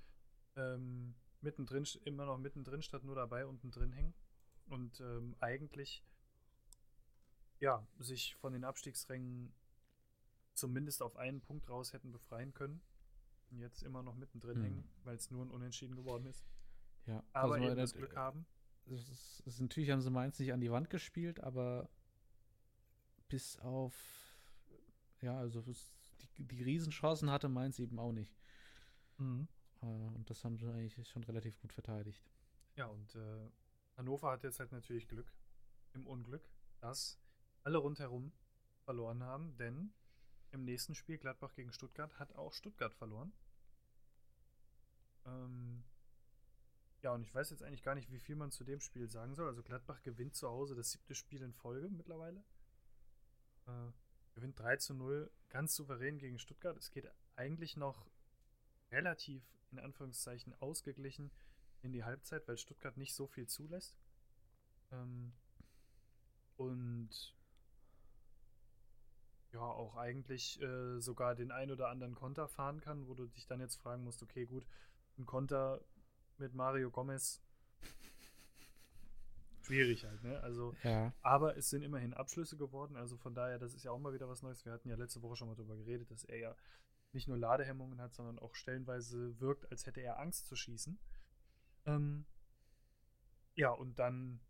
ähm, mittendrin, immer noch mittendrin statt nur dabei unten drin hängen. Und ähm, eigentlich ja, sich von den Abstiegsrängen zumindest auf einen Punkt raus hätten befreien können. Und jetzt immer noch mittendrin mhm. hängen, weil es nur ein Unentschieden geworden ist. Ja, aber also, eben das Glück haben. Es ist, es ist, natürlich haben sie Mainz nicht an die Wand gespielt, aber bis auf ja, also die, die Riesenchancen hatte Mainz eben auch nicht. Mhm. Äh, und das haben sie eigentlich schon relativ gut verteidigt. Ja, und äh, Hannover hat jetzt halt natürlich Glück im Unglück, dass alle rundherum verloren haben, denn im nächsten Spiel Gladbach gegen Stuttgart hat auch Stuttgart verloren. Ähm, ja, und ich weiß jetzt eigentlich gar nicht, wie viel man zu dem Spiel sagen soll. Also Gladbach gewinnt zu Hause das siebte Spiel in Folge mittlerweile. Äh, gewinnt 3 zu 0 ganz souverän gegen Stuttgart. Es geht eigentlich noch relativ in Anführungszeichen ausgeglichen in die Halbzeit, weil Stuttgart nicht so viel zulässt. Ähm, und ja, auch eigentlich äh, sogar den ein oder anderen Konter fahren kann, wo du dich dann jetzt fragen musst, okay, gut, ein Konter mit Mario Gomez schwierig halt, ne? Also, ja. aber es sind immerhin Abschlüsse geworden, also von daher, das ist ja auch mal wieder was Neues. Wir hatten ja letzte Woche schon mal darüber geredet, dass er ja nicht nur Ladehemmungen hat, sondern auch stellenweise wirkt, als hätte er Angst zu schießen. Ähm, ja, und dann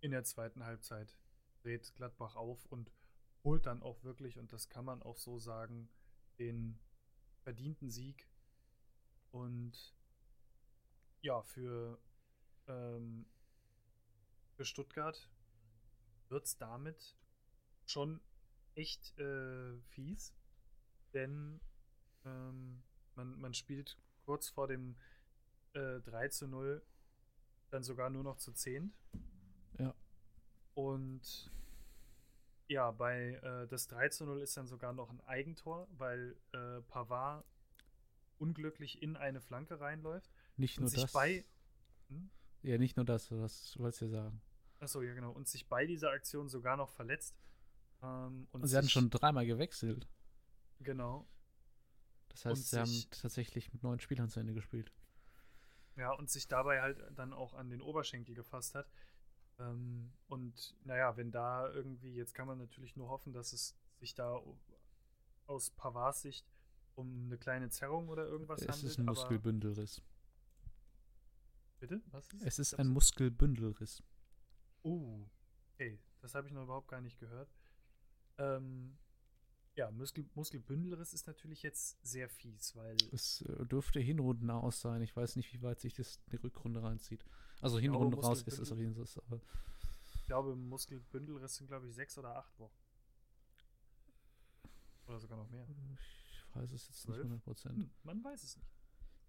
in der zweiten Halbzeit dreht Gladbach auf und holt dann auch wirklich, und das kann man auch so sagen, den verdienten Sieg. Und ja, für, ähm, für Stuttgart wird es damit schon echt äh, fies, denn ähm, man, man spielt kurz vor dem äh, 3 zu 0 dann sogar nur noch zu 10. Ja. Und ja, bei äh, das 3 zu 0 ist dann sogar noch ein Eigentor, weil äh, Pavard unglücklich in eine Flanke reinläuft. Nicht nur das. Bei, hm? Ja, nicht nur das, was wolltest du ja sagen. Achso, ja, genau. Und sich bei dieser Aktion sogar noch verletzt. Ähm, und, und sie hatten schon dreimal gewechselt. Genau. Das heißt, sie haben tatsächlich mit neun Spielern zu Ende gespielt. Ja, und sich dabei halt dann auch an den Oberschenkel gefasst hat. Ähm, und naja, wenn da irgendwie, jetzt kann man natürlich nur hoffen, dass es sich da aus Pavards Sicht um eine kleine Zerrung oder irgendwas es handelt. ist ein Muskelbündelriss. Bitte? Was ist Es ist ein Muskelbündelriss. Uh, okay, das habe ich noch überhaupt gar nicht gehört. Ähm, ja, Muskel, Muskelbündelriss ist natürlich jetzt sehr fies, weil Es äh, dürfte Hinrunden aus sein. Ich weiß nicht, wie weit sich das die Rückrunde reinzieht. Also glaube, Hinrunde raus ist es auf jeden Fall. Aber ich glaube, Muskelbündelriss sind, glaube ich, sechs oder acht Wochen. Oder sogar noch mehr. ich weiß es jetzt nicht Zwölf? 100 Prozent. Hm, man weiß es nicht.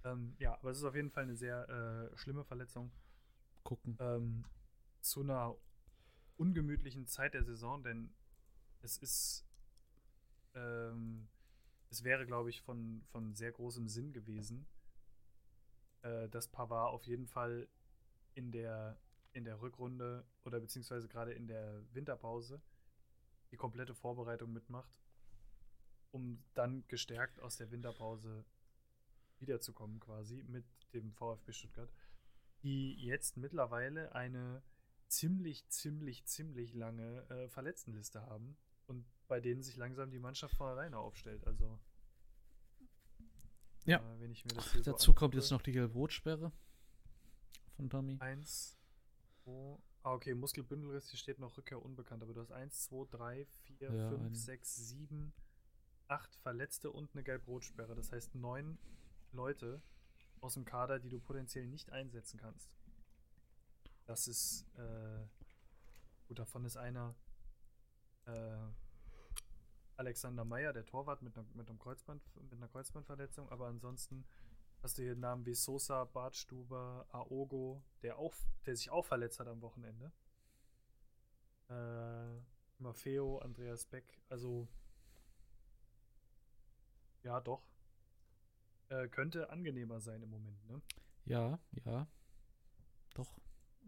Ähm, ja, aber es ist auf jeden Fall eine sehr äh, schlimme Verletzung. Gucken. ähm, zu einer ungemütlichen Zeit der Saison, denn es ist, ähm, es wäre, glaube ich, von, von sehr großem Sinn gewesen, äh, dass Pavard auf jeden Fall in der, in der Rückrunde oder beziehungsweise gerade in der Winterpause die komplette Vorbereitung mitmacht, um dann gestärkt aus der Winterpause wiederzukommen, quasi mit dem VfB Stuttgart die jetzt mittlerweile eine ziemlich, ziemlich, ziemlich lange äh, Verletztenliste haben und bei denen sich langsam die Mannschaft von alleine aufstellt. Also, Ja. äh, wenn ich mir das hier so Dazu kommt jetzt noch die Gelb-Rot-Sperre von Tommy. Eins, zwei, ah, okay, Muskelbündelriss, hier steht noch Rückkehr unbekannt, aber du hast eins, zwei, drei, vier, Ja, fünf, ein- sechs, sieben, acht Verletzte und eine Gelb-Rot-Sperre. Das heißt neun Leute aus dem Kader, die du potenziell nicht einsetzen kannst. Das ist, äh, gut, davon ist einer äh, Alexander Meyer, der Torwart mit einer, mit einem Kreuzband, mit einer Kreuzbandverletzung, aber ansonsten hast du hier Namen wie Sosa, Bartstuber, Aogo, der, auch, der sich auch verletzt hat am Wochenende. Äh, Maffeo, Andreas Beck, also ja, doch. Äh, könnte angenehmer sein im Moment, ne? Ja, ja. Doch.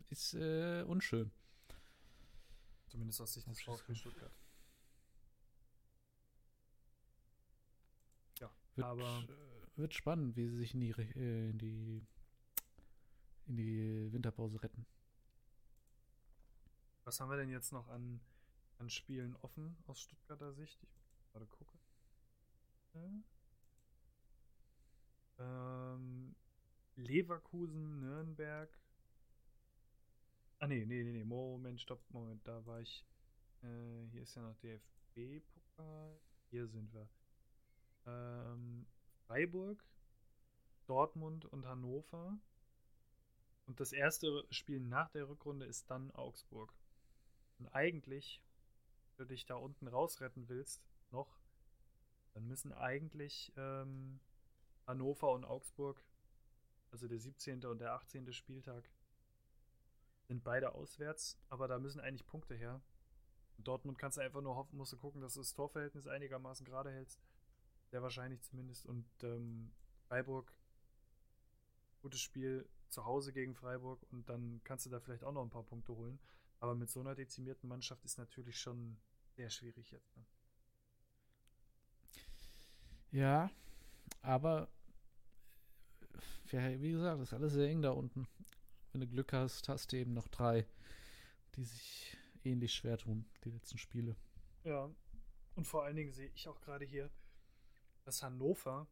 Ist äh, unschön. Zumindest aus Sicht des VfB Stuttgart. Wird, Aber- wird spannend, wie sie sich in die, äh, in die, in die Winterpause retten. Was haben wir denn jetzt noch an, an Spielen offen aus Stuttgarter Sicht? Ich muss gerade gucken. Äh, Ähm, Leverkusen, Nürnberg. Ah, nee, nee, nee, nee. Moment, stopp, Moment. Da war ich. Äh, hier ist ja noch DFB-Pokal. Hier sind wir. Ähm, Freiburg, Dortmund und Hannover. Und das erste Spiel nach der Rückrunde ist dann Augsburg. Und eigentlich, wenn du dich da unten rausretten willst, noch, dann müssen eigentlich ähm, Hannover und Augsburg, also der 17. und der 18. Spieltag, sind beide auswärts, aber da müssen eigentlich Punkte her. Dortmund kannst du einfach nur hoffen, musst du gucken, dass du das Torverhältnis einigermaßen gerade hältst. Sehr wahrscheinlich zumindest. Und ähm, Freiburg, gutes Spiel zu Hause gegen Freiburg und dann kannst du da vielleicht auch noch ein paar Punkte holen. Aber mit so einer dezimierten Mannschaft ist natürlich schon sehr schwierig jetzt. Ne? Ja, aber wie gesagt, ist alles sehr eng da unten. Wenn du Glück hast, hast du eben noch drei, die sich ähnlich schwer tun, die letzten Spiele. Ja, und vor allen Dingen sehe ich auch gerade hier, dass Hannover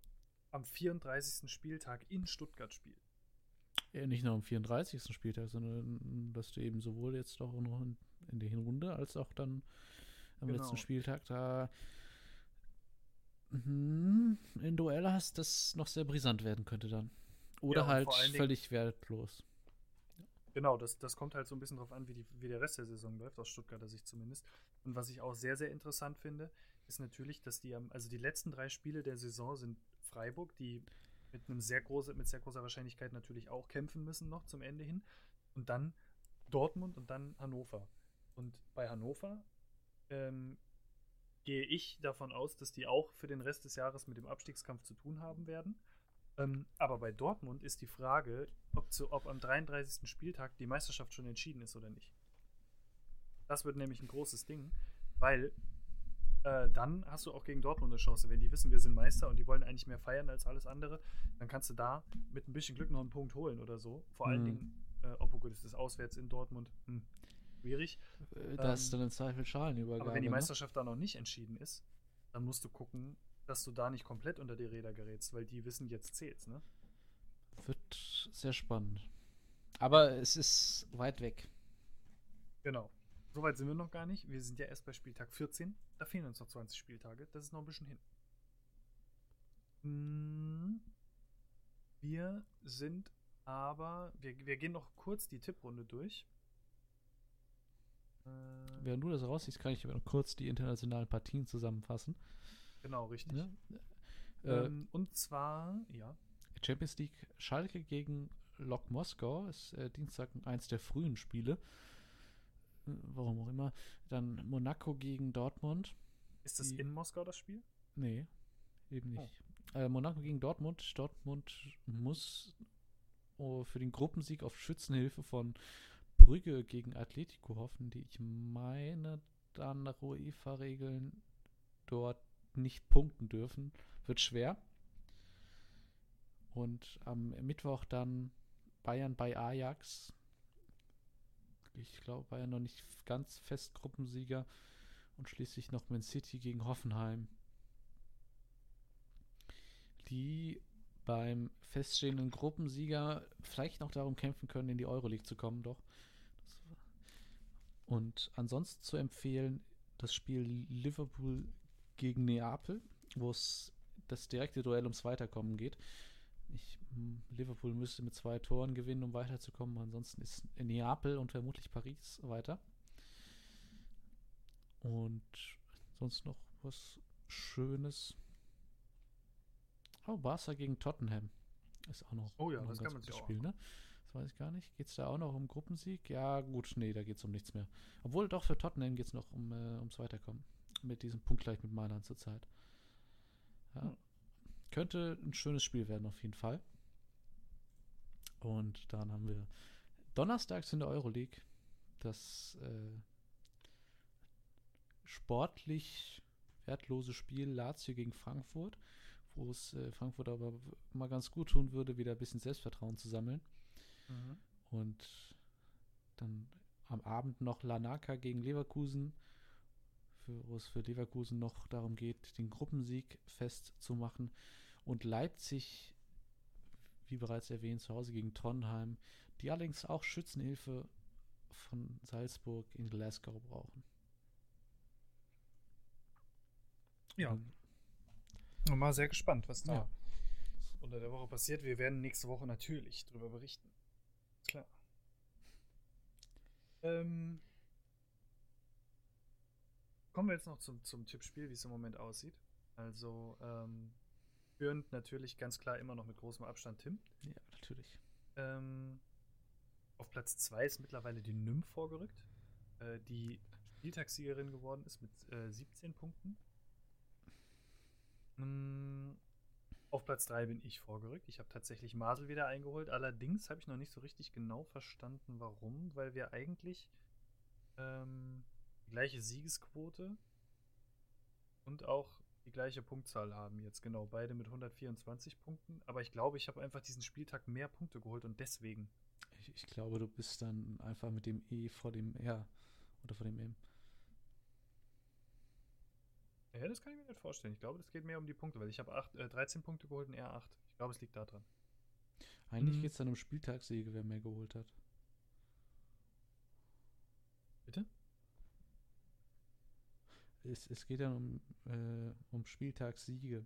am 34. Spieltag in Stuttgart spielt. Ja, nicht nur am 34. Spieltag, sondern dass du eben sowohl jetzt auch noch in, in der Hinrunde als auch dann am Genau. letzten Spieltag da mhm, in Duell hast, das noch sehr brisant werden könnte dann. Oder Ja, halt Dingen- völlig wertlos. Genau, das, das kommt halt so ein bisschen drauf an, wie, die, wie der Rest der Saison läuft, aus Stuttgarter Sicht zumindest. Und was ich auch sehr, sehr interessant finde, ist natürlich, dass die am, also die letzten drei Spiele der Saison sind Freiburg, die mit einem sehr große, mit sehr großer Wahrscheinlichkeit natürlich auch kämpfen müssen noch zum Ende hin. Und dann Dortmund und dann Hannover. Und bei Hannover ähm, gehe ich davon aus, dass die auch für den Rest des Jahres mit dem Abstiegskampf zu tun haben werden. Ähm, aber bei Dortmund ist die Frage, ob, zu, ob am 33. Spieltag die Meisterschaft schon entschieden ist oder nicht. Das wird nämlich ein großes Ding, weil äh, dann hast du auch gegen Dortmund eine Chance. Wenn die wissen, wir sind Meister und die wollen eigentlich mehr feiern als alles andere, dann kannst du da mit ein bisschen Glück noch einen Punkt holen oder so. Vor allen Mhm. Dingen, äh, obwohl gut, es ist auswärts in Dortmund. Hm, schwierig. Äh, Da ist Ähm, dann im Zweifel Schalenübergabe. Aber wenn die ne? Meisterschaft da noch nicht entschieden ist, dann musst du gucken, dass du da nicht komplett unter die Räder gerätst, weil die wissen, jetzt zählt's, ne? Wird sehr spannend. Aber es ist weit weg. Genau. Soweit sind wir noch gar nicht. Wir sind ja erst bei Spieltag 14. Da fehlen uns noch 20 Spieltage. Das ist noch ein bisschen hin. Hm. Wir sind aber, wir, wir gehen noch kurz die Tipprunde durch. Äh, Während du das raussiehst, kann ich aber noch kurz die internationalen Partien zusammenfassen. Genau, richtig. Ja? Ähm, äh, und zwar, ja. Champions League Schalke gegen Lok Moskau ist äh, Dienstag eins der frühen Spiele. Warum auch immer. Dann Monaco gegen Dortmund. Ist das Die, in Moskau das Spiel? Nee, eben nicht. Oh. Äh, Monaco gegen Dortmund. Dortmund muss oh, für den Gruppensieg auf Schützenhilfe von Brügge gegen Atletico hoffen, die ich meine, dann nach UEFA-Regeln dort nicht punkten dürfen. Wird schwer. Und am Mittwoch dann Bayern bei Ajax. Ich glaube, Bayern noch nicht ganz fest Gruppensieger. Und schließlich noch Man City gegen Hoffenheim. Die beim feststehenden Gruppensieger vielleicht noch darum kämpfen können, in die Euroleague zu kommen, doch. Und ansonsten zu empfehlen, das Spiel Liverpool gegen Neapel, wo es das direkte Duell ums Weiterkommen geht. Ich, hm, Liverpool müsste mit zwei Toren gewinnen, um weiterzukommen. Ansonsten ist Neapel und vermutlich Paris weiter. Und sonst noch was Schönes. Oh, Barca gegen Tottenham. Ist auch noch, oh ja, noch das ein kann man sich Spiel, ne? Das weiß ich gar nicht. Geht es da auch noch um Gruppensieg? Ja, gut, nee, da geht es um nichts mehr. Obwohl, doch, für Tottenham geht es noch um, äh, ums Weiterkommen. Mit diesem Punkt gleich mit Mailand zurzeit. Ja. Hm. Könnte ein schönes Spiel werden, auf jeden Fall. Und dann haben wir donnerstags in der Euroleague das äh, sportlich wertlose Spiel Lazio gegen Frankfurt wo es äh, Frankfurt aber mal ganz gut tun würde, wieder ein bisschen Selbstvertrauen zu sammeln. Mhm. Und dann am Abend noch Lanaka gegen Leverkusen, für, wo es für Leverkusen noch darum geht, den Gruppensieg festzumachen. Und Leipzig, wie bereits erwähnt, zu Hause gegen Trondheim, die allerdings auch Schützenhilfe von Salzburg in Glasgow brauchen. Ja. Und Mal sehr gespannt, was da ja. unter der Woche passiert. Wir werden nächste Woche natürlich darüber berichten. Klar. Ähm, kommen wir jetzt noch zum, zum Tippspiel, wie es im Moment aussieht. Also, ähm, führend natürlich ganz klar immer noch mit großem Abstand Tim. Ja, natürlich. Ähm, auf Platz 2 ist mittlerweile die Nymph vorgerückt, äh, die Spieltagssiegerin geworden ist mit äh, 17 Punkten. Hm, auf Platz 3 bin ich vorgerückt. Ich habe tatsächlich Masel wieder eingeholt. Allerdings habe ich noch nicht so richtig genau verstanden, warum, weil wir eigentlich ähm, die gleiche Siegesquote und auch die gleiche Punktzahl haben jetzt. Genau, beide mit 124 Punkten. Aber ich glaube, ich habe einfach diesen Spieltag mehr Punkte geholt und deswegen. Ich, ich glaube, du bist dann einfach mit dem E vor dem R oder vor dem M. Ja, das kann ich mir nicht vorstellen. Ich glaube, das geht mehr um die Punkte, weil ich habe äh, 13 Punkte geholt und er 8. Ich glaube, es liegt da dran. Eigentlich mhm. geht es dann um Spieltagssiege, wer mehr geholt hat. Bitte? Es, es geht dann um, äh, um Spieltagssiege.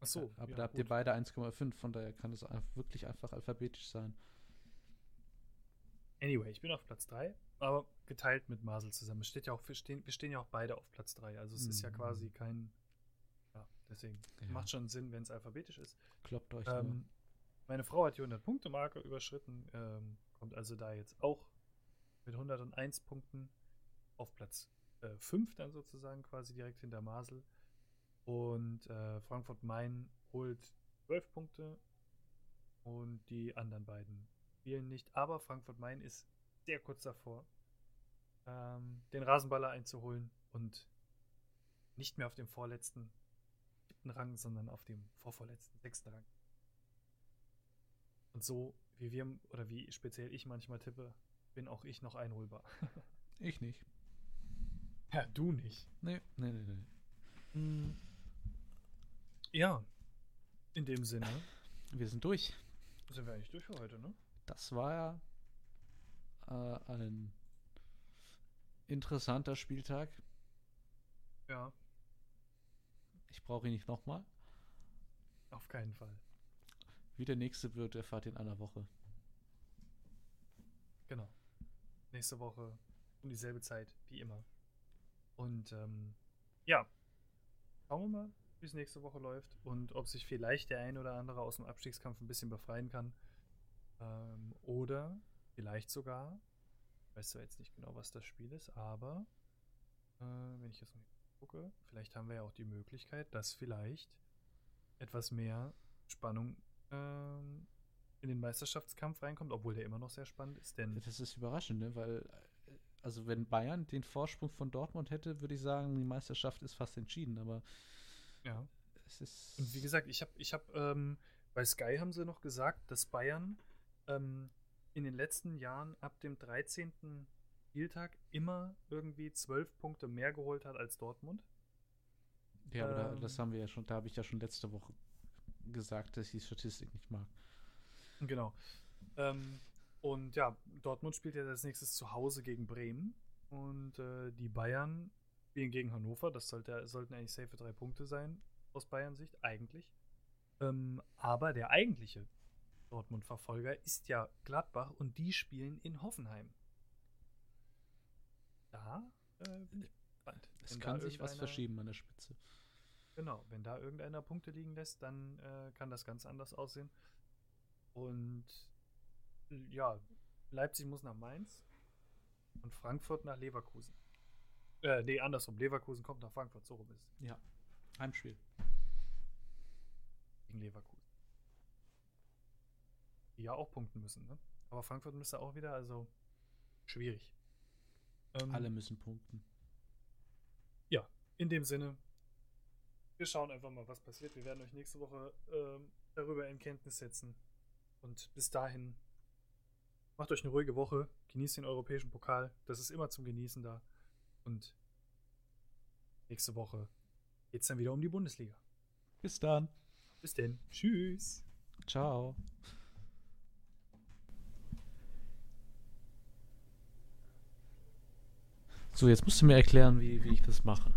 Ach so. Aber ja, da habt gut. ihr beide 1,5, von daher kann es wirklich einfach alphabetisch sein. Anyway, ich bin auf Platz 3, aber geteilt mit Masel zusammen. Es steht ja auch, wir stehen, wir stehen ja auch beide auf Platz 3. Also es mhm. ist ja quasi mhm. kein. Ja, deswegen. Ja. Macht schon Sinn, wenn es alphabetisch ist. Kloppt euch ähm, Meine Frau hat die 100-Punkte-Marke überschritten, ähm, kommt also da jetzt auch mit 101 Punkten auf Platz äh, 5 dann sozusagen quasi direkt hinter Masel. Und äh, Frankfurt Main holt 12 Punkte und die anderen beiden spielen nicht. Aber Frankfurt Main ist sehr kurz davor, ähm, den Rasenballer einzuholen und nicht mehr auf dem vorletzten siebten Rang, sondern auf dem vorvorletzten sechsten Rang. Und so, wie wir, oder wie speziell ich manchmal tippe, bin auch ich noch einholbar. *laughs* ich nicht. Ja, du nicht. Nee, nee, nee, nee. Mm. Ja, in dem Sinne Wir sind durch. sind wir eigentlich durch für heute, ne? Das war ja äh, ein interessanter Spieltag. Ja, Ich brauche ihn nicht nochmal. auf keinen Fall. Wie der nächste wird, erfahrt ihr in einer Woche. Genau. Nächste Woche um dieselbe Zeit wie immer. Und ähm, ja, schauen wir mal, wie es nächste Woche läuft und ob sich vielleicht der ein oder andere aus dem Abstiegskampf ein bisschen befreien kann. Ähm, oder vielleicht sogar, ich weiß zwar jetzt nicht genau, was das Spiel ist, aber äh, wenn ich jetzt mal gucke, vielleicht haben wir ja auch die Möglichkeit, dass vielleicht etwas mehr Spannung ähm, in den Meisterschaftskampf reinkommt, obwohl der immer noch sehr spannend ist, denn Das ist überraschend, ne? weil, also wenn Bayern den Vorsprung von Dortmund hätte, würde ich sagen, die Meisterschaft ist fast entschieden, aber ja. es ist. Und wie gesagt, ich habe, ich habe, ähm, bei Sky haben sie noch gesagt, dass Bayern ähm, in den letzten Jahren ab dem 13. Spieltag immer irgendwie zwölf Punkte mehr geholt hat als Dortmund. ja, aber da, ähm, das haben wir ja schon, da habe ich ja schon letzte Woche gesagt, dass ich die Statistik nicht mag. Genau. Ähm, und ja, Dortmund spielt ja als nächstes zu Hause gegen Bremen. Und äh, die Bayern spielen gegen Hannover. Das sollte, sollten eigentlich safe drei Punkte sein, aus Bayern Sicht, eigentlich. Ähm, aber der eigentliche Dortmund-Verfolger ist ja Gladbach und die spielen in Hoffenheim. Da äh, bin ich gespannt. Es Wenn kann sich was verschieben an der Spitze. Genau, wenn da irgendeiner Punkte liegen lässt, dann äh, kann das ganz anders aussehen. Und ja, Leipzig muss nach Mainz und Frankfurt nach Leverkusen. Äh, nee, andersrum. Leverkusen kommt nach Frankfurt, so rum ist es. Ja. Heimspiel. Gegen Leverkusen. Die ja auch punkten müssen, ne? Aber Frankfurt müsste auch wieder, also schwierig. Ähm, Alle müssen punkten. in dem Sinne, wir schauen einfach mal, was passiert. Wir werden euch nächste Woche ähm, darüber in Kenntnis setzen. Und bis dahin, macht euch eine ruhige Woche, genießt den europäischen Pokal. Das ist immer zum Genießen da. Und nächste Woche geht es dann wieder um die Bundesliga. Bis dann. Bis denn. Tschüss. Ciao. So, jetzt musst du mir erklären, wie, wie ich das mache.